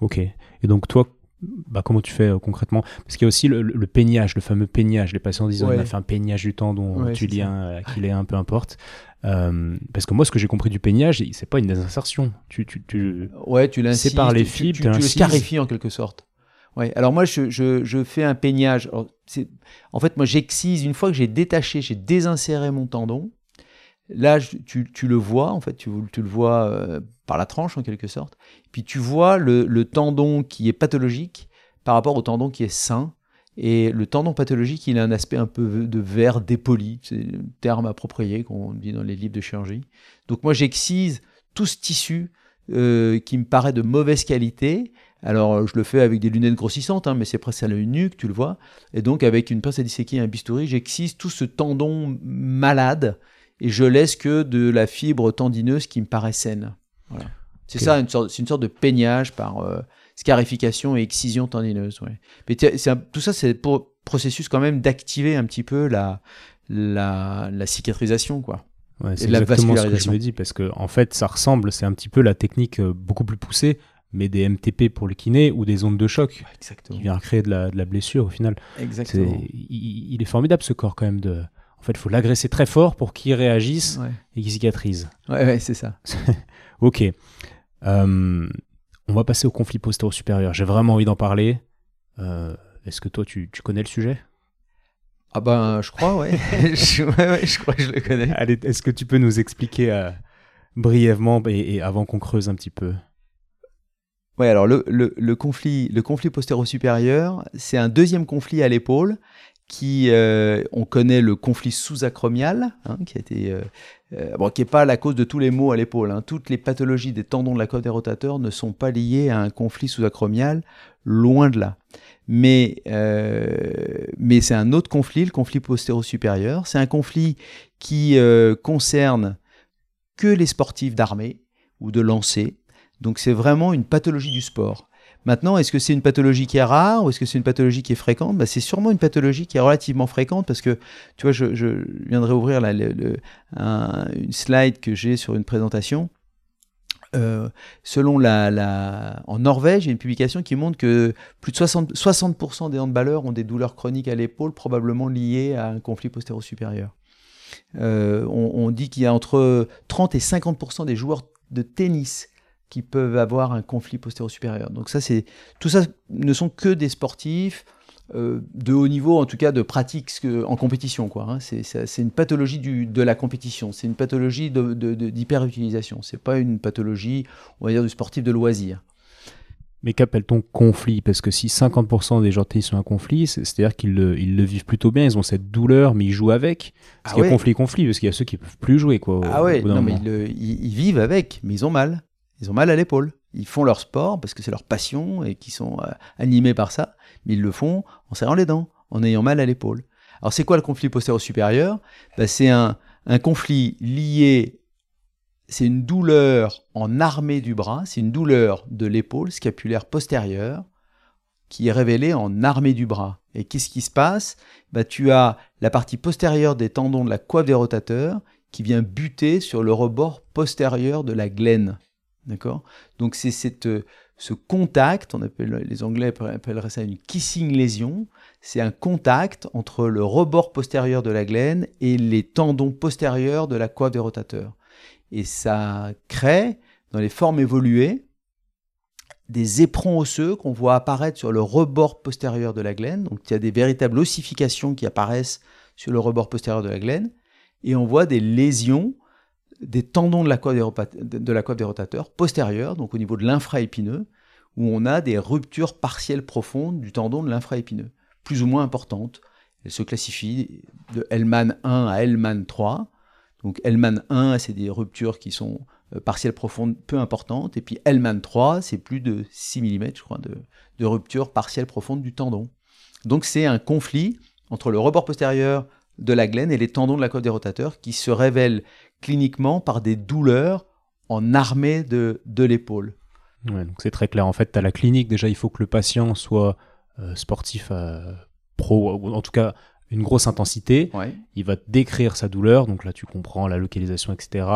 Ok. Et donc toi, bah, comment tu fais euh, concrètement? Parce qu'il y a aussi le, peignage, le fameux peignage. Les patients disent on a fait un peignage du tendon tu tubulien, un peu importe. parce que moi, ce que j'ai compris du peignage, c'est pas une désinsertion. Tu, tu, tu, ouais, tu sépares les fibres, tu, tu, le scarifies en quelque sorte. Ouais. Alors moi, je, je, je fais un peignage. en fait, moi, j'excise, une fois que j'ai détaché, j'ai désinséré mon tendon, là, tu, tu, le vois, en fait, tu, tu le vois euh, par la tranche, en quelque sorte. Puis tu vois le, tendon qui est pathologique par rapport au tendon qui est sain. Et le tendon pathologique, il a un aspect un peu de verre dépoli, c'est le terme approprié qu'on dit dans les livres de chirurgie. Donc moi, j'excise tout ce tissu euh, qui me paraît de mauvaise qualité alors, je le fais avec des lunettes grossissantes, hein, mais c'est presque à l'œil nu que tu le vois. Et donc, avec une pince à disséquer et un bistouri, j'excise tout ce tendon malade et je laisse que de la fibre tendineuse qui me paraît saine. C'est ça, une sorte, c'est une sorte de peignage par euh, scarification et excision tendineuse. Mais tout ça, c'est pour processus quand même d'activer un petit peu la, la, cicatrisation, quoi. c'est exactement ce que je me dis, parce que en fait, ça ressemble, c'est un petit peu la technique euh, beaucoup plus poussée mais des MTP pour le kiné ou des ondes de choc Exactement. qui vient créer de la, de la blessure au final. Exactement. il, est formidable ce corps quand même de. En fait, il faut l'agresser très fort pour qu'il réagisse et qu'il cicatrise. Ouais, ouais c'est ça. ok. Euh, on va passer au conflit postéro-supérieur. J'ai vraiment envie d'en parler. Euh, est-ce que toi, tu, tu, connais le sujet? Ah ben, je crois, ouais. je, ouais, je crois que je le connais. Allez, est-ce que tu peux nous expliquer euh, brièvement et avant qu'on creuse un petit peu? Ouais, alors le, le, le, conflit, le conflit postéro-supérieur, c'est un deuxième conflit à l'épaule qui, euh, on connaît le conflit sous-acromial, hein, qui a été, euh, euh, bon, qui n'est pas la cause de tous les maux à l'épaule. Hein. Toutes les pathologies des tendons de la côte des rotateurs ne sont pas liées à un conflit sous-acromial, loin de là. Mais, mais c'est un autre conflit, le conflit postéro-supérieur. C'est un conflit qui concerne que les sportifs d'armée ou de lancer, donc c'est vraiment une pathologie du sport. Maintenant, est-ce que c'est une pathologie qui est rare ou est-ce que c'est une pathologie qui est fréquente? Bah, C'est sûrement une pathologie qui est relativement fréquente parce que, tu vois, je, viendrai ouvrir une slide que j'ai sur une présentation. Euh, selon la, en Norvège, il y a une publication qui montre que plus de 60%, 60 des handballeurs ont des douleurs chroniques à l'épaule, probablement liées à un conflit postéro-supérieur. Euh, on, dit qu'il y a entre 30 et 50% des joueurs de tennis qui peuvent avoir un conflit postéro-supérieur. Donc ça, c'est tout ça ne sont que des sportifs euh, de haut niveau, en tout cas de pratique en compétition. Quoi, hein. C'est une pathologie du, de la compétition, c'est une pathologie d'hyperutilisation, de, de, c'est pas une pathologie, on va dire, du sportif de loisir. Mais qu'appelle-t-on conflit? Parce que si 50% des gens sont un conflit, c'est-à-dire qu'ils le, ils le, vivent plutôt bien, ils ont cette douleur, mais ils jouent avec. Parce ah qu'il y a conflit, conflit, parce qu'il y a ceux qui peuvent plus jouer. Quoi, ah ouais, non, mais ils, ils, vivent avec, mais ils ont mal. Ils ont mal à l'épaule. Ils font leur sport parce que c'est leur passion et qu'ils sont euh, animés par ça, mais ils le font en serrant les dents, en ayant mal à l'épaule. Alors c'est quoi le conflit postéro-supérieur ben, C'est un, conflit lié c'est une douleur en armée du bras, c'est une douleur de l'épaule scapulaire postérieure qui est révélée en armée du bras. Et qu'est-ce qui se passe? Bah, Tu as la partie postérieure des tendons de la coiffe des rotateurs qui vient buter sur le rebord postérieur de la glène. D'accord? Donc c'est cette, ce contact, on appelle, les Anglais appelleraient ça une kissing lésion, c'est un contact entre le rebord postérieur de la glène et les tendons postérieurs de la coiffe des rotateurs. Et ça crée, dans les formes évoluées, des éperons osseux qu'on voit apparaître sur le rebord postérieur de la glène. Donc il y a des véritables ossifications qui apparaissent sur le rebord postérieur de la glène, et on voit des lésions des tendons de la coiffe des, de coiffe rotateurs postérieurs, donc au niveau de l'infraépineux, où on a des ruptures partielles profondes du tendon de l'infraépineux, plus ou moins importantes. Elles se classifient de Hellman 1 à Hellman 3. Donc Hellman 1, c'est des ruptures qui sont euh, partielles profondes peu importantes, et puis Hellman 3, c'est plus de 6 mm, je crois, de, de rupture partielle profonde du tendon. Donc c'est un conflit entre le rebord postérieur de la glène et les tendons de la côte des rotateurs qui se révèlent cliniquement par des douleurs en armée de, de l'épaule. Ouais, donc c'est très clair. En fait, à la clinique, déjà, il faut que le patient soit euh, sportif euh, pro, ou en tout cas une grosse intensité. Il va te décrire sa douleur, donc là tu comprends la localisation, etc.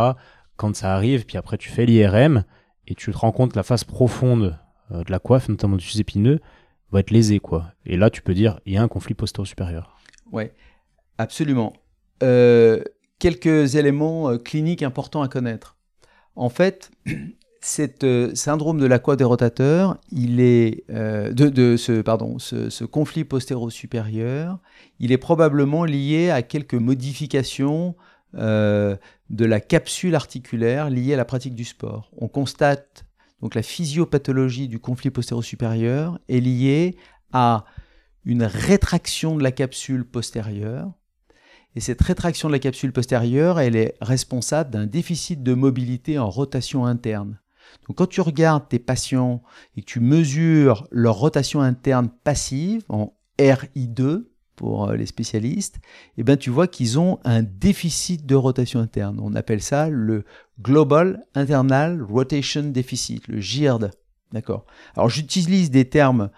Quand ça arrive, puis après tu fais l'IRM et tu te rends compte que la face profonde euh, de la coiffe, notamment du épineux, va être lésée, quoi. Et là tu peux dire il y a un conflit postéro-supérieur. Ouais, absolument. Euh, quelques éléments euh, cliniques importants à connaître. En fait, cet euh, syndrome de la coiffe des rotateurs, il est euh, de, ce pardon, ce, conflit postéro-supérieur, il est probablement lié à quelques modifications de la capsule articulaire liée à la pratique du sport. On constate donc la physiopathologie du conflit postéro-supérieur est liée à une rétraction de la capsule postérieure. Et cette rétraction de la capsule postérieure, elle est responsable d'un déficit de mobilité en rotation interne. Donc quand tu regardes tes patients et que tu mesures leur rotation interne passive en RI2 pour euh, les spécialistes, eh ben tu vois qu'ils ont un déficit de rotation interne. On appelle ça le Global Internal Rotation Deficit, le GIRD. D'accord? Alors j'utilise des termes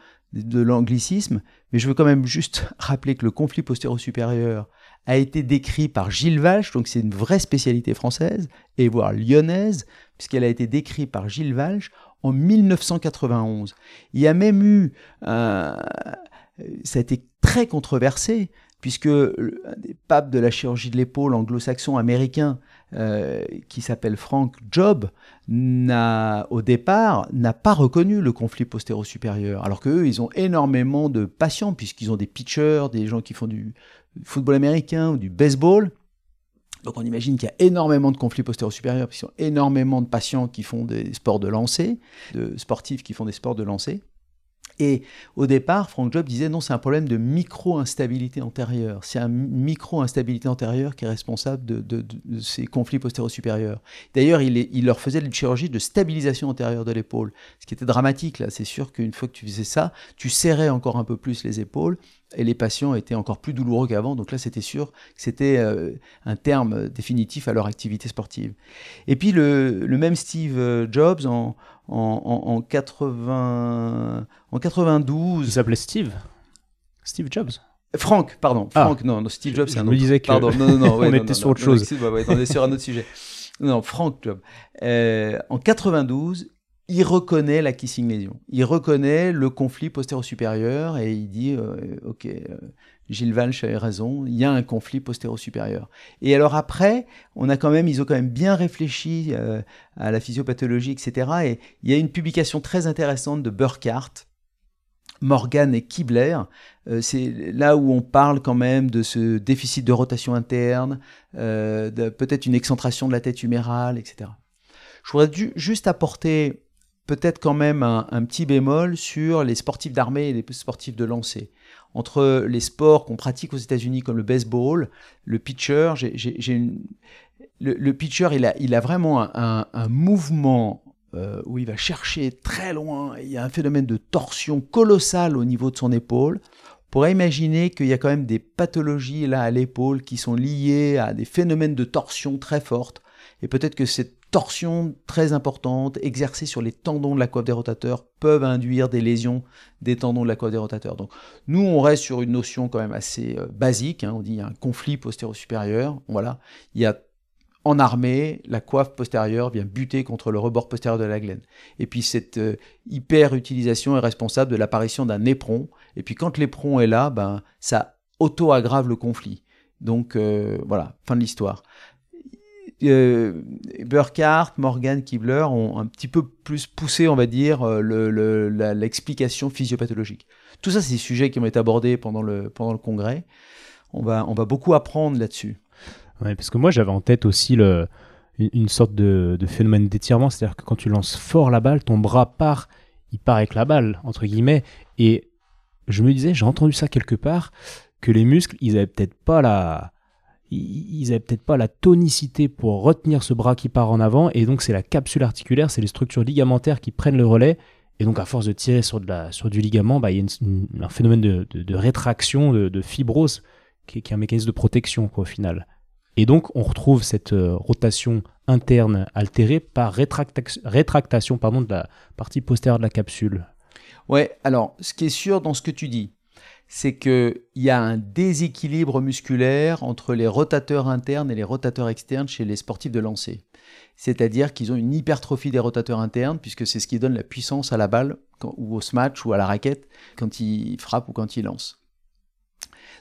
de l'anglicisme, mais je veux quand même juste rappeler que le conflit postéro-supérieur a été décrit par Gilles Valch, donc c'est une vraie spécialité française, et voire lyonnaise, puisqu'elle a été décrite par Gilles Valch en 1991. Il y a même eu, ça a été très controversé, puisque un des papes de la chirurgie de l'épaule anglo-saxon américain, euh, qui s'appelle Frank Job, n'a, au départ, n'a pas reconnu le conflit postéro-supérieur, alors qu'eux, ils ont énormément de patients, puisqu'ils ont des pitchers, des gens qui font du football américain ou du baseball, donc on imagine qu'il y a énormément de conflits postéro-supérieurs, puisqu'il y a énormément de patients qui font des sports de lancer, de sportifs qui font des sports de lancer. Et au départ, Frank Job disait non, c'est un problème de micro-instabilité antérieure. C'est un micro-instabilité antérieure qui est responsable de, ces conflits postéro-supérieurs. D'ailleurs, il, leur faisait une chirurgie de stabilisation antérieure de l'épaule, ce qui était dramatique. Là, c'est sûr qu'une fois que tu faisais ça, tu serrais encore un peu plus les épaules et les patients étaient encore plus douloureux qu'avant. Donc là, c'était sûr que c'était euh, un terme définitif à leur activité sportive. Et puis le, même Steve euh, Jobs en, en, 80, en 92. Il s'appelait Steve Steve Jobs Frank, pardon. Ah. Frank, non, Steve Jobs, c'est un autre. Je me disais que pardon, non, non, non, on était sur autre chose. on est sur un autre sujet. Non, Frank Jobs. Euh, en 92, il reconnaît la kissing lésion. Il reconnaît le conflit postéro-supérieur et il dit euh, Ok, euh, Gilles Valch avait raison, il y a un conflit postéro-supérieur. Et alors après, on a quand même, ils ont quand même bien réfléchi euh, à la physiopathologie, etc. Et il y a une publication très intéressante de Burkhardt, Morgan et Kibler, c'est là où on parle quand même de ce déficit de rotation interne, de peut-être une excentration de la tête humérale, etc. Je voudrais juste apporter peut-être quand même un, petit bémol sur les sportifs d'armée et les sportifs de lancer. Entre les sports qu'on pratique aux États-Unis comme le baseball, le pitcher, le, pitcher, il a, vraiment un, mouvement euh, où il va chercher très loin. Il y a un phénomène de torsion colossal au niveau de son épaule. On pourrait imaginer qu'il y a quand même des pathologies là à l'épaule qui sont liées à des phénomènes de torsion très fortes. Et peut-être que cette torsion très importante exercée sur les tendons de la coiffe des rotateurs peuvent induire des lésions des tendons de la coiffe des rotateurs. Donc nous, on reste sur une notion quand même assez euh, basique. Hein. On dit un conflit postéro-supérieur. Voilà. Il y a en armée, la coiffe postérieure vient buter contre le rebord postérieur de la glène. Et puis cette euh, hyper-utilisation est responsable de l'apparition d'un éperon. Et puis quand l'éperon est là, ben, ça auto-aggrave le conflit. Donc euh, voilà, fin de l'histoire euh, Burkhardt, Morgan, Kibler ont un petit peu plus poussé, on va dire, euh, l'explication physiopathologique. Tout ça, c'est des sujets qui ont été abordés pendant le, pendant le congrès. On va, on va beaucoup apprendre là-dessus. Parce que moi, j'avais en tête aussi une, sorte de, de phénomène d'étirement, c'est-à-dire que quand tu lances fort la balle, ton bras part, il part avec la balle, entre guillemets, et je me disais, j'ai entendu ça quelque part, que les muscles, ils avaient peut-être pas la, ils n'avaient peut-être pas la tonicité pour retenir ce bras qui part en avant, et donc c'est la capsule articulaire, c'est les structures ligamentaires qui prennent le relais, et donc à force de tirer sur, du ligament, bah, il y a un phénomène de, rétraction, de, fibrose, qui, est un mécanisme de protection au final. Et donc on retrouve cette euh, rotation interne altérée par rétractation pardon, de la partie postérieure de la capsule. Ouais, alors ce qui est sûr dans ce que tu dis, c'est qu'il y a un déséquilibre musculaire entre les rotateurs internes et les rotateurs externes chez les sportifs de lancer. C'est-à-dire qu'ils ont une hypertrophie des rotateurs internes, puisque c'est ce qui donne la puissance à la balle, ou au smash, ou à la raquette, quand ils frappent ou quand ils lancent.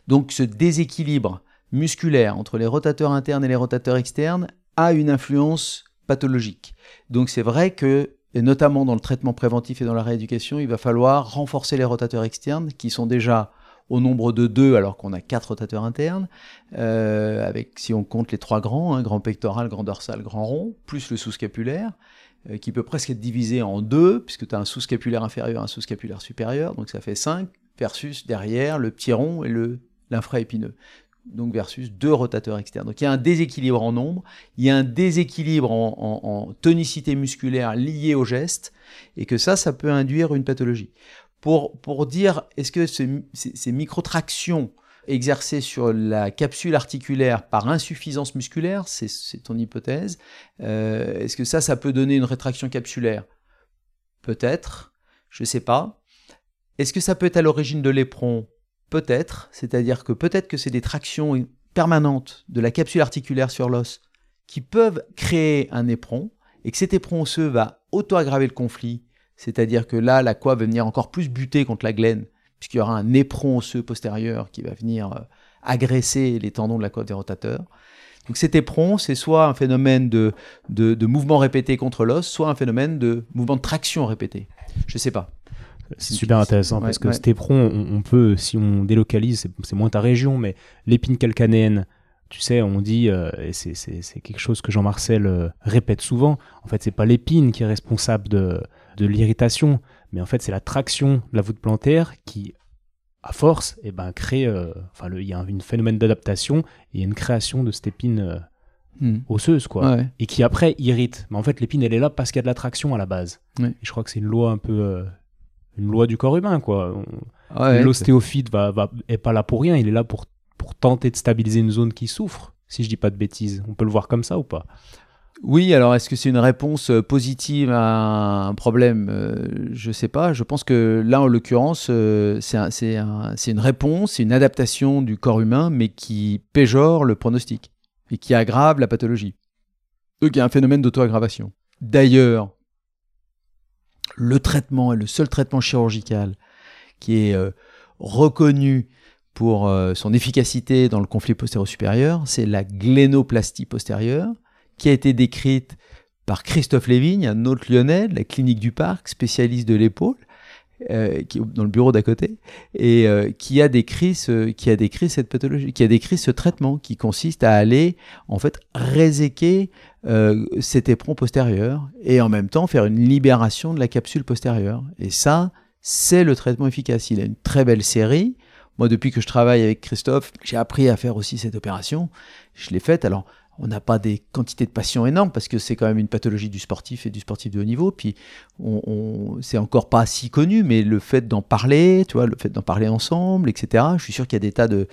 Donc ce déséquilibre musculaire entre les rotateurs internes et les rotateurs externes a une influence pathologique. Donc c'est vrai que et notamment dans le traitement préventif et dans la rééducation, il va falloir renforcer les rotateurs externes qui sont déjà au nombre de deux alors qu'on a quatre rotateurs internes, euh, avec si on compte les trois grands, hein, grand pectoral, grand dorsal, grand rond, plus le sous-scapulaire, euh, qui peut presque être divisé en deux, puisque tu as un sous-scapulaire inférieur et un sous-scapulaire supérieur, donc ça fait cinq, versus derrière le petit rond et le l'infraépineux donc versus deux rotateurs externes. Donc il y a un déséquilibre en nombre, il y a un déséquilibre en, tonicité musculaire lié au geste, et que ça, ça peut induire une pathologie. Pour, pour dire, est-ce que ces, ces, microtractions exercées sur la capsule articulaire par insuffisance musculaire, c'est ton hypothèse, euh, est-ce que ça, ça peut donner une rétraction capsulaire? Peut-être, je ne sais pas. Est-ce que ça peut être à l'origine de l'éperon? Peut-être, c'est-à-dire que peut-être que c'est des tractions permanentes de la capsule articulaire sur l'os qui peuvent créer un éperon et que cet éperon osseux va auto-aggraver le conflit, c'est-à-dire que là, la coiffe va venir encore plus buter contre la glène, puisqu'il y aura un éperon osseux postérieur qui va venir euh, agresser les tendons de la coiffe des rotateurs. Donc cet éperon, c'est soit un phénomène de, de mouvement répété contre l'os, soit un phénomène de mouvement de traction répété. Je ne sais pas. C'est super intéressant parce que cet éperon, on, peut, si on délocalise, c'est moins ta région, mais l'épine calcanéenne, tu sais, on dit, euh, et c'est quelque chose que Jean-Marcel euh, répète souvent, en fait, c'est pas l'épine qui est responsable de, de l'irritation, mais en fait, c'est la traction de la voûte plantaire qui, à force, et eh ben, crée, euh, enfin, il y a un, phénomène d'adaptation et il y a une création de cette épine hmm. osseuse, quoi, et qui après irrite. Mais en fait, l'épine, elle est là parce qu'il y a de la traction à la base. Et je crois que c'est une loi un peu une loi du corps humain, quoi. L'ostéophyte va, va, est pas là pour rien, il est là pour, pour tenter de stabiliser une zone qui souffre, si je dis pas de bêtises. On peut le voir comme ça ou pas? Oui, alors est-ce que c'est une réponse euh, positive à un problème? Euh, Je ne sais pas. Je pense que là, en l'occurrence, euh, c'est une réponse, c'est une adaptation du corps humain, mais qui péjore le pronostic et qui aggrave la pathologie. Donc il y a un phénomène d'auto-aggravation. D'ailleurs, le traitement est le seul traitement chirurgical qui est euh, reconnu pour euh, son efficacité dans le conflit postéro-supérieur, c'est la glénoplastie postérieure, qui a été décrite par Christophe Lévigne, un autre lyonnais de la clinique du Parc, spécialiste de l'épaule, euh, qui, dans le bureau d'à côté, et euh, qui a décrit ce, qui a décrit cette pathologie, qui a décrit ce traitement qui consiste à aller en fait réséquer euh, cet éperon postérieur et en même temps faire une libération de la capsule postérieure. Et ça, c'est le traitement efficace. Il a une très belle série. Moi, depuis que je travaille avec Christophe, j'ai appris à faire aussi cette opération. Je l'ai faite. Alors, on n'a pas des quantités de patients énormes parce que c'est quand même une pathologie du sportif et du sportif de haut niveau. Puis, on, c'est encore pas si connu, mais le fait d'en parler, tu vois, le fait d'en parler ensemble, etc. Je suis sûr qu'il y a des tas de,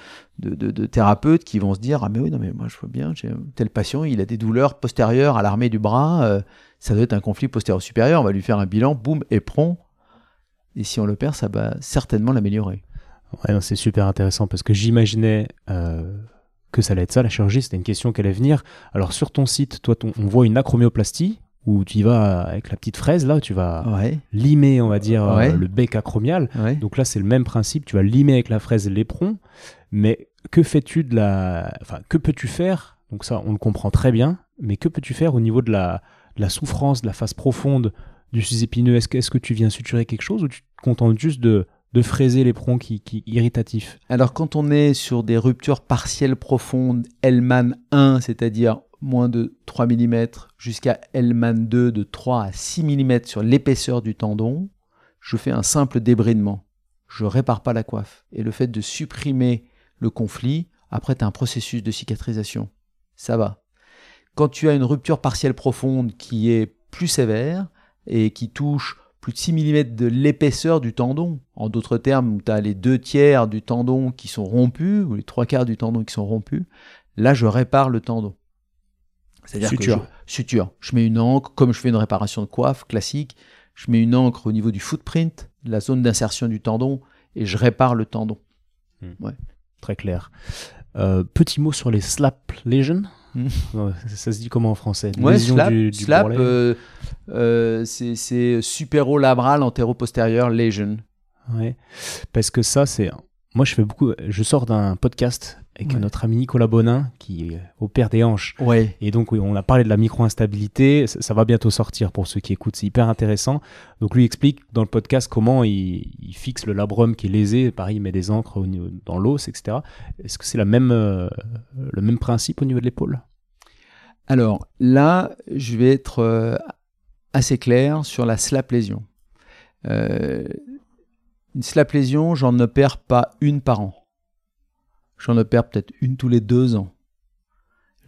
thérapeutes qui vont se dire ah mais oui non mais moi je vois bien, j'ai tel patient, il a des douleurs postérieures à l'armée du bras, euh, ça doit être un conflit postérieur supérieur. On va lui faire un bilan, boum, éperon. Et si on le perd, ça va certainement l'améliorer. Ouais, c'est super intéressant parce que j'imaginais euh, que ça allait être ça, la chirurgie, c'était une question qui allait venir. Alors sur ton site, toi, on voit une acromioplastie où tu y vas avec la petite fraise, là, tu vas limer, on va dire, euh, le bec acromial. Donc là, c'est le même principe, tu vas limer avec la fraise l'éperon. Mais que fais-tu de la... Enfin, que peux-tu faire? Donc ça, on le comprend très bien, mais que peux-tu faire au niveau de la, la souffrance, de la phase profonde du sus-épineux Est-ce que, est que tu viens suturer quelque chose ou tu te contentes juste de de fraiser l'éperon qui, qui irritatif Alors quand on est sur des ruptures partielles profondes Hellman 1, c'est-à-dire moins de 3 mm, jusqu'à Hellman 2 de 3 à 6 mm sur l'épaisseur du tendon, je fais un simple débridement. Je répare pas la coiffe. Et le fait de supprimer le conflit, après tu as un processus de cicatrisation. Ça va. Quand tu as une rupture partielle profonde qui est plus sévère et qui touche plus de 6 mm de l'épaisseur du tendon. En d'autres termes, où tu as les deux tiers du tendon qui sont rompus, ou les trois quarts du tendon qui sont rompus, là, je répare le tendon. C'est-à-dire que je, suture. Je mets une encre, comme je fais une réparation de coiffe classique, je mets une encre au niveau du footprint, la zone d'insertion du tendon, et je répare le tendon. Hmm. Ouais. Très clair. Euh, petit mot sur les slap lesions. Hmm. Ça se dit comment en français? Ouais, slap, du, slap euh, euh, c'est supéro-labral antéro-postérieur lesion. Ouais, parce que ça, c'est. Moi, je fais beaucoup. Je sors d'un podcast avec notre ami Nicolas Bonin qui opère des hanches. Ouais. Et donc, on a parlé de la micro-instabilité. Ça, va bientôt sortir pour ceux qui écoutent. C'est hyper intéressant. Donc, lui explique dans le podcast comment il, fixe le labrum qui est lésé. Pareil, il met des encres dans l'os, etc. Est-ce que c'est la même, euh, le même principe au niveau de l'épaule? Alors, là, je vais être euh, assez clair sur la slap lésion. Euh, une slap lésion, j'en opère pas une par an. J'en opère peut-être une tous les deux ans.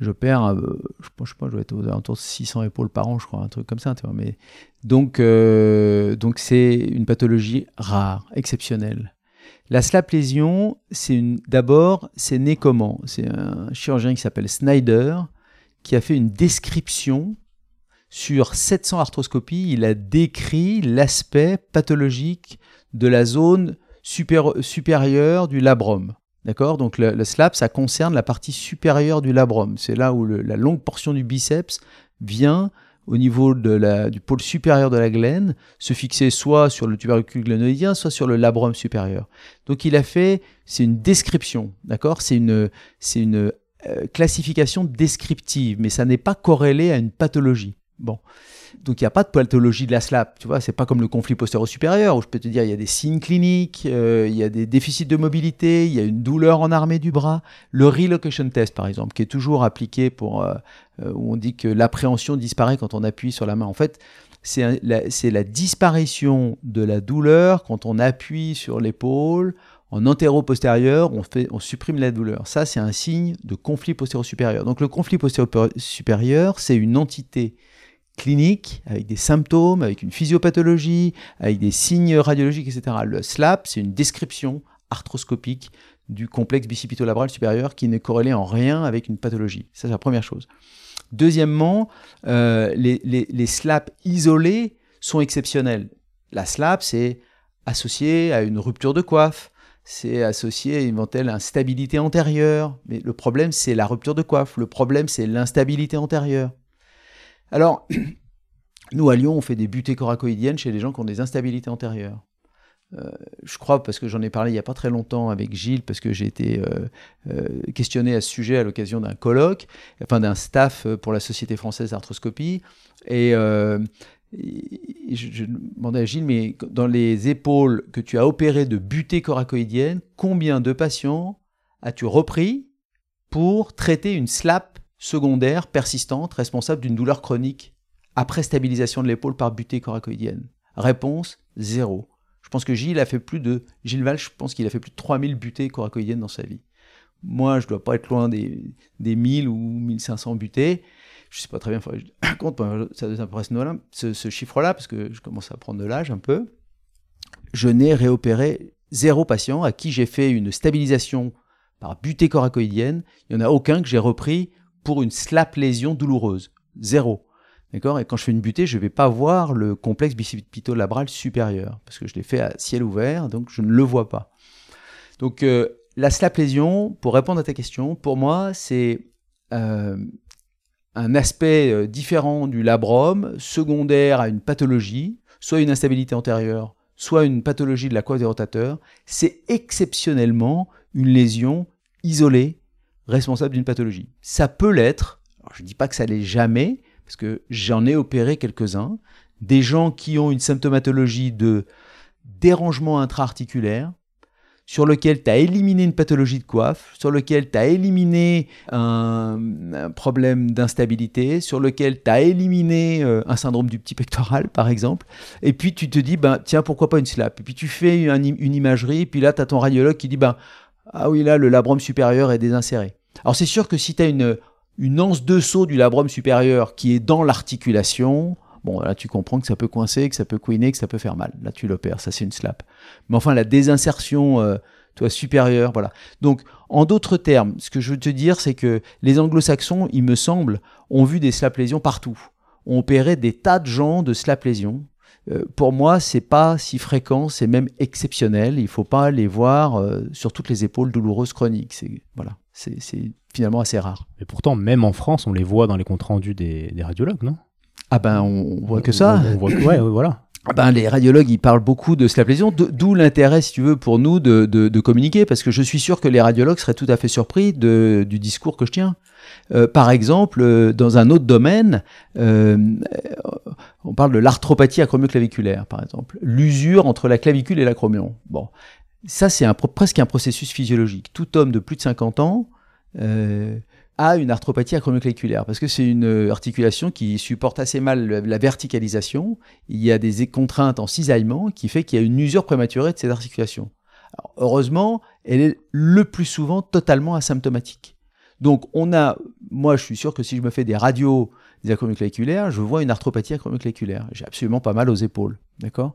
J'opère, euh, je pense, je, pas, je vais être aux alentours de 600 épaules par an, je crois, un truc comme ça. Tu vois, mais donc, euh, donc c'est une pathologie rare, exceptionnelle. La slap lésion, c'est d'abord, c'est né comment? C'est un chirurgien qui s'appelle Snyder qui a fait une description sur 700 arthroscopies, il a décrit l'aspect pathologique de la zone supérieure du labrum. D'accord? Donc le, slap, ça concerne la partie supérieure du labrum. C'est là où la longue portion du biceps vient au niveau du pôle supérieur de la glène, se fixer soit sur le tubercule glénoïdien, soit sur le labrum supérieur. Donc il a fait, c'est une description, d'accord? C'est une, c'est une euh, classification descriptive, mais ça n'est pas corrélé à une pathologie. Bon. Donc il n'y a pas de pathologie de la SLAP, tu vois, c'est pas comme le conflit postéro-supérieur où je peux te dire il y a des signes cliniques, euh, il y a des déficits de mobilité, il y a une douleur en armée du bras. Le relocation test par exemple, qui est toujours appliqué pour euh, euh, où on dit que l'appréhension disparaît quand on appuie sur la main. En fait, c'est la, la, disparition de la douleur quand on appuie sur l'épaule. En antéro-postérieur, on, on supprime la douleur. Ça, c'est un signe de conflit postéro-supérieur. Donc le conflit postéro-supérieur, c'est une entité clinique, avec des symptômes, avec une physiopathologie, avec des signes radiologiques, etc. Le SLAP, c'est une description arthroscopique du complexe bicipitolabral supérieur qui n'est corrélé en rien avec une pathologie. Ça, c'est la première chose. Deuxièmement, euh, les, les, SLAP isolés sont exceptionnels. La SLAP, c'est associé à une rupture de coiffe, c'est associé à une telle instabilité antérieure. Mais le problème, c'est la rupture de coiffe. Le problème, c'est l'instabilité antérieure. Alors, nous à Lyon, on fait des butées coracoïdiennes chez les gens qui ont des instabilités antérieures. Euh, je crois, parce que j'en ai parlé il n'y a pas très longtemps avec Gilles, parce que j'ai été euh, euh, questionné à ce sujet à l'occasion d'un colloque, enfin d'un staff pour la Société française d'arthroscopie. Et, je, demandais à Gilles, mais dans les épaules que tu as opérées de butée coracoïdienne, combien de patients as-tu repris pour traiter une SLAP secondaire persistante responsable d'une douleur chronique après stabilisation de l'épaule par butée coracoïdienne Réponse zéro. Je pense que Gilles a fait plus de Gilles je pense qu'il a fait plus de 3000 butées coracoïdiennes dans sa vie. Moi, je dois pas être loin des, des 1000 ou 1500 butées je sais pas très bien, je compte, ça m'impressionne ce, ce chiffre-là, parce que je commence à prendre de l'âge un peu. Je n'ai réopéré zéro patient à qui j'ai fait une stabilisation par butée coracoïdienne. Il n'y en a aucun que j'ai repris pour une slap lésion douloureuse. Zéro. D'accord? Et quand je fais une butée, je ne vais pas voir le complexe bicipito-labral supérieur, parce que je l'ai fait à ciel ouvert, donc je ne le vois pas. Donc, euh, la slap lésion, pour répondre à ta question, pour moi, c'est euh, un aspect euh, différent du labrum, secondaire à une pathologie, soit une instabilité antérieure, soit une pathologie de la coiffe des rotateurs, c'est exceptionnellement une lésion isolée responsable d'une pathologie. Ça peut l'être, je ne dis pas que ça l'est jamais, parce que j'en ai opéré quelques-uns, des gens qui ont une symptomatologie de dérangement intra-articulaire, sur lequel tu as éliminé une pathologie de coiffe, sur lequel tu as éliminé un, problème d'instabilité, sur lequel tu as éliminé euh, un syndrome du petit pectoral, par exemple, et puis tu te dis, ben, tiens, pourquoi pas une slap? Et puis tu fais une imagerie, et puis là, tu as ton radiologue qui dit, ben, ah oui, là, le labrum supérieur est désinséré. Alors c'est sûr que si tu as une, une anse de saut du labrum supérieur qui est dans l'articulation, Bon, là, tu comprends que ça peut coincer, que ça peut couiner, que ça peut faire mal. Là, tu l'opères, ça, c'est une slap. Mais enfin, la désinsertion, euh, toi, supérieure, voilà. Donc, en d'autres termes, ce que je veux te dire, c'est que les anglo-saxons, il me semble, ont vu des slap lésions partout. Ont opéré des tas de gens de slap lésions. Euh, pour moi, c'est pas si fréquent, c'est même exceptionnel. Il faut pas les voir euh, sur toutes les épaules douloureuses chroniques. C'est voilà, c'est finalement assez rare. Et pourtant, même en France, on les voit dans les comptes rendus des radiologues, non? Ah ben, on voit que ça. On, voit ouais, voilà. Ah ben, les radiologues, ils parlent beaucoup de lésion, d'où l'intérêt, si tu veux, pour nous de, de, communiquer, parce que je suis sûr que les radiologues seraient tout à fait surpris de, du discours que je tiens. Euh, par exemple, euh, dans un autre domaine, euh, on parle de l'arthropathie acromioclaviculaire, par exemple, l'usure entre la clavicule et l'acromion. Bon, ça c'est presque un processus physiologique. Tout homme de plus de 50 ans a une arthropathie acromioclaviculaire parce que c'est une euh, articulation qui supporte assez mal la verticalisation. Il y a des contraintes en cisaillement qui fait qu'il y a une usure prématurée de cette articulation. heureusement, elle est le plus souvent totalement asymptomatique. Donc on a, moi je suis sûr que si je me fais des radios des acromioclaviculaires, je vois une arthropathie acromioclaviculaire. J'ai absolument pas mal aux épaules, d'accord?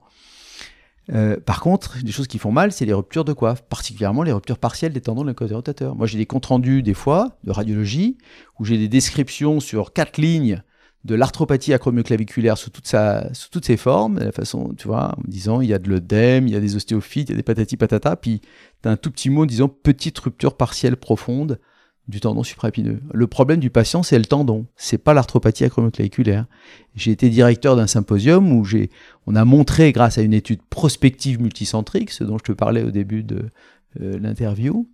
Euh, par contre, des choses qui font mal, c'est les ruptures de coiffe, particulièrement les ruptures partielles des tendons de la côté rotateur. Moi, j'ai des comptes rendus des fois de radiologie où j'ai des descriptions sur quatre lignes de l'arthropathie acromioclaviculaire sous, sous toutes ses formes, de la façon, tu vois, en disant il y a de l'œdème, il y a des ostéophytes, il y a des patati patata, puis tu as un tout petit mot disant petite rupture partielle profonde du tendon supraépineux. Le problème du patient, c'est le tendon, c'est pas l'arthropathie acromioclaviculaire. J'ai été directeur d'un symposium où j'ai, on a montré, grâce à une étude prospective multicentrique, ce dont je te parlais au début de euh, l'interview,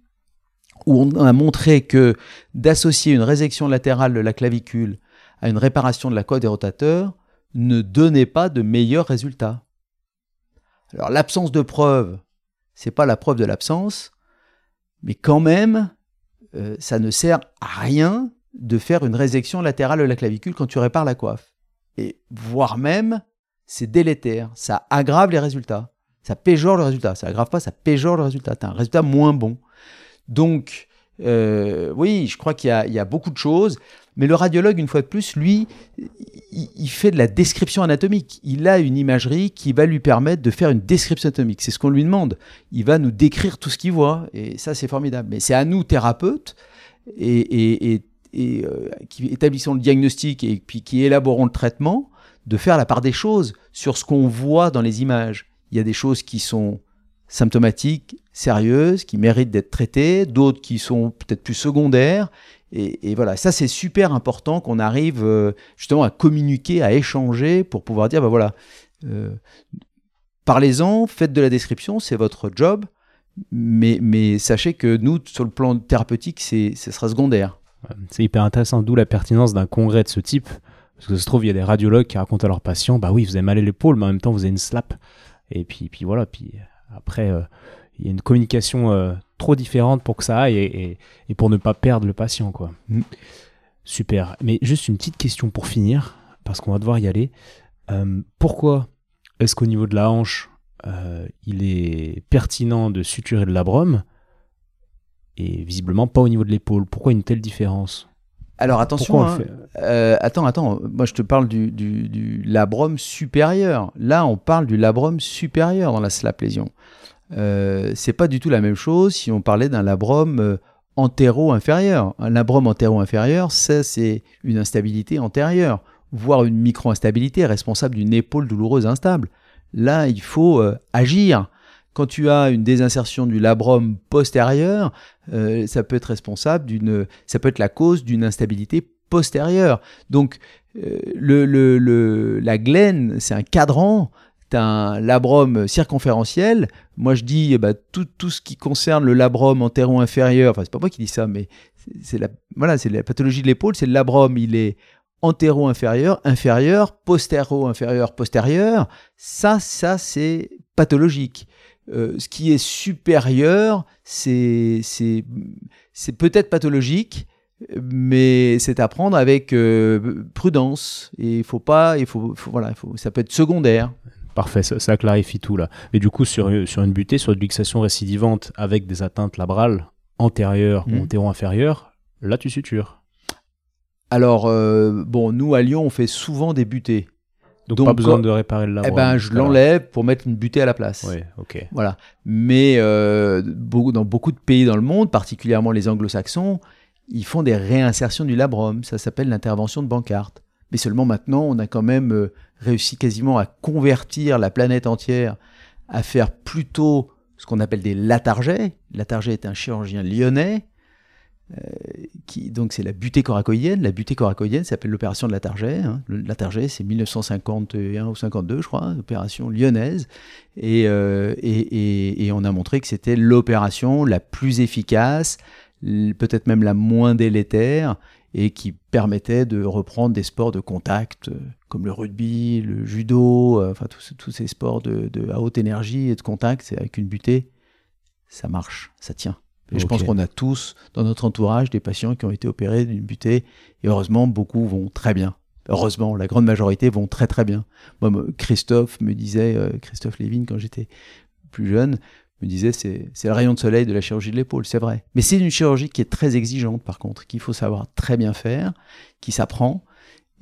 où on a montré que d'associer une résection latérale de la clavicule à une réparation de la coque des rotateurs ne donnait pas de meilleurs résultats. Alors l'absence de preuve, c'est pas la preuve de l'absence, mais quand même, euh, ça ne sert à rien de faire une résection latérale de la clavicule quand tu répares la coiffe. Et voire même, c'est délétère, ça aggrave les résultats. Ça péjore le résultat. Ça aggrave pas, ça péjore le résultat. Tu as un résultat moins bon. Donc, euh, oui, je crois qu'il y, a beaucoup de choses. Mais le radiologue, une fois de plus, lui, il, fait de la description anatomique. Il a une imagerie qui va lui permettre de faire une description anatomique. C'est ce qu'on lui demande. Il va nous décrire tout ce qu'il voit. Et ça, c'est formidable. Mais c'est à nous, thérapeutes, et, euh, qui établissons le diagnostic et puis qui élaborons le traitement, de faire la part des choses sur ce qu'on voit dans les images. Il y a des choses qui sont symptomatiques, sérieuses, qui méritent d'être traitées, d'autres qui sont peut-être plus secondaires. Et, voilà, ça c'est super important qu'on arrive euh, justement à communiquer, à échanger pour pouvoir dire, bah voilà, euh, parlez-en, faites de la description, c'est votre job, mais, mais sachez que nous, sur le plan thérapeutique, ce sera secondaire. C'est hyper intéressant, d'où la pertinence d'un congrès de ce type Parce que ça se trouve, il y a des radiologues qui racontent à leurs patients, bah oui, vous avez mal à l'épaule, mais en même temps, vous avez une slap. Et puis, puis voilà, puis après, euh, il y a une communication euh, trop différente pour que ça aille et, et, pour ne pas perdre le patient, quoi. Mm. Super. Mais juste une petite question pour finir, parce qu'on va devoir y aller. Euh, pourquoi est-ce qu'au niveau de la hanche, il est pertinent de suturer le labrum et visiblement pas au niveau de l'épaule? Pourquoi une telle différence? Alors attention, hein. euh, attends, attends, moi je te parle du, du, labrum supérieur. Là, on parle du labrum supérieur dans la slap lésion. Euh, c'est pas du tout la même chose si on parlait d'un labrum euh, antéro-inférieur. Un labrum antéro-inférieur, ça c'est une instabilité antérieure, voire une micro-instabilité responsable d'une épaule douloureuse instable. Là, il faut euh, agir. Quand tu as une désinsertion du labrum postérieur, euh, ça peut être responsable d'une, ça peut être la cause d'une instabilité postérieure. Donc, euh, la glène, c'est un cadran, un labrum circonférentiel. Moi, je dis eh ben, tout, ce qui concerne le labrum antéro-inférieur, enfin, c'est pas moi qui dis ça, mais c'est la, voilà, c'est la pathologie de l'épaule, c'est le labrum, il est antéro-inférieur, inférieur, postéro-inférieur, postérieur. Ça, ça, c'est pathologique. Euh, ce qui est supérieur, c'est peut-être pathologique, mais c'est à prendre avec euh, prudence. Et il faut pas, il faut, voilà, faut, ça peut être secondaire. Parfait, ça, clarifie tout là. Mais du coup, sur, sur une butée, sur une luxation récidivante avec des atteintes labrales antérieures ou mmh. antéro-inférieures, là tu sutures. Alors, euh, bon, nous à Lyon, on fait souvent des butées. Donc, pas besoin de réparer le labrum. Eh ben, je l'enlève pour mettre une butée à la place. Oui, ok. Voilà. Mais euh, dans beaucoup de pays dans le monde, particulièrement les anglo-saxons, ils font des réinsertions du labrum. Ça s'appelle l'intervention de Bancart. Mais seulement maintenant, on a quand même euh, réussi quasiment à convertir la planète entière à faire plutôt ce qu'on appelle des latargets. Latarget est un chirurgien lyonnais qui, donc c'est la butée coracoïdienne. La butée coracoïdienne s'appelle l'opération de la Target. Hein. La Target, c'est 1951 ou 52, je crois, opération lyonnaise. Euh, et, on a montré que c'était l'opération la plus efficace, peut-être même la moins délétère, et qui permettait de reprendre des sports de contact euh, comme le rugby, le judo, enfin tous, ces sports de, à haute énergie et de contact. Avec une butée, ça marche, ça tient. Et je pense qu'on a tous dans notre entourage des patients qui ont été opérés d'une butée. Et heureusement, beaucoup vont très bien. Heureusement, la grande majorité vont très très bien. Moi, Christophe me disait, euh, Christophe Lévin, quand j'étais plus jeune, me disait c'est, c'est le rayon de soleil de la chirurgie de l'épaule, c'est vrai. Mais c'est une chirurgie qui est très exigeante par contre, qu'il faut savoir très bien faire, qui s'apprend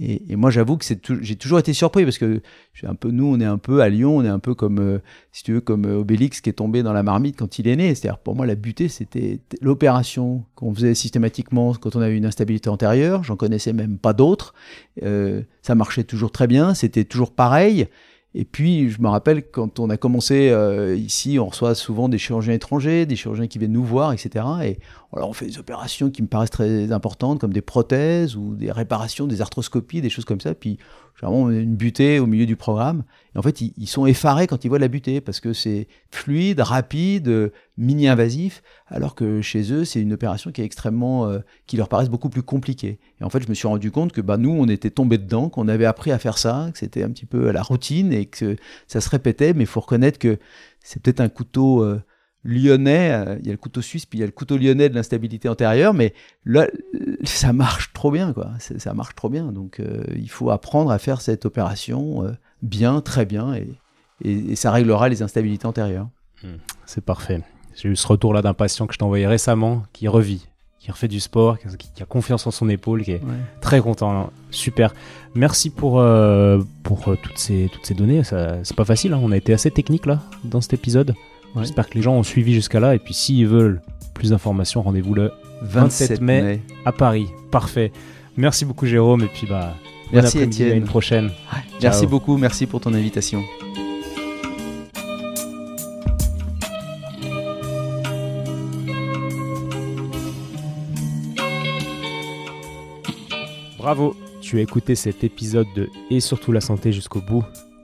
et, moi, j'avoue que j'ai toujours été surpris parce que un peu, nous, on est un peu à Lyon, on est un peu comme, euh, si tu veux, comme euh, Obélix qui est tombé dans la marmite quand il est né. C'est-à-dire, pour moi, la butée, c'était l'opération qu'on faisait systématiquement quand on avait une instabilité antérieure. J'en connaissais même pas d'autres. Euh, ça marchait toujours très bien, c'était toujours pareil. Et puis, je me rappelle quand on a commencé euh, ici, on reçoit souvent des chirurgiens étrangers, des chirurgiens qui viennent nous voir, etc. Et alors, on fait des opérations qui me paraissent très importantes, comme des prothèses ou des réparations, des arthroscopies, des choses comme ça. Puis, généralement, une butée au milieu du programme. Et en fait, ils, ils sont effarés quand ils voient la butée parce que c'est fluide, rapide, mini-invasif, alors que chez eux, c'est une opération qui est extrêmement, euh, qui leur paraît beaucoup plus compliquée. Et en fait, je me suis rendu compte que bah, nous, on était tombés dedans, qu'on avait appris à faire ça, que c'était un petit peu la routine et que ça se répétait, mais il faut reconnaître que c'est peut-être un couteau euh, lyonnais, euh, il y a le couteau suisse, puis il y a le couteau lyonnais de l'instabilité antérieure, mais là, ça marche trop bien, quoi. Ça marche trop bien. Donc, il faut apprendre à faire cette opération bien, très bien, et, et, ça réglera les instabilités antérieures. Hmm. C'est parfait. J'ai eu ce retour-là d'un patient que je t'ai envoyé récemment qui revit, qui refait du sport, qui, a confiance en son épaule, qui est très content. Super. Merci pour, euh, pour euh, toutes, ces, toutes ces données. C'est pas facile, hein. on a été assez technique là dans cet épisode. J'espère que les gens ont suivi jusqu'à là. Et puis s'ils veulent plus d'informations, rendez-vous le 27, mai, à Paris. Parfait. Merci beaucoup Jérôme et puis bah merci Étienne. À une prochaine. Merci beaucoup, merci pour ton invitation. Bravo, tu as écouté cet épisode de Et surtout la santé jusqu'au bout.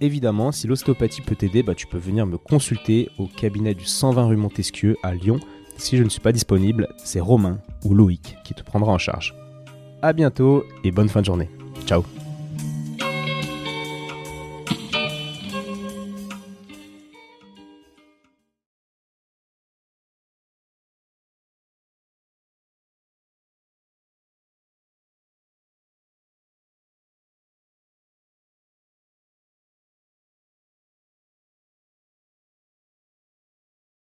évidemment, si l'ostéopathie peut t'aider, bah, tu peux venir me consulter au cabinet du 120 rue Montesquieu à Lyon. Si je ne suis pas disponible, c'est Romain ou Loïc qui te prendra en charge. A bientôt et bonne fin de journée. Ciao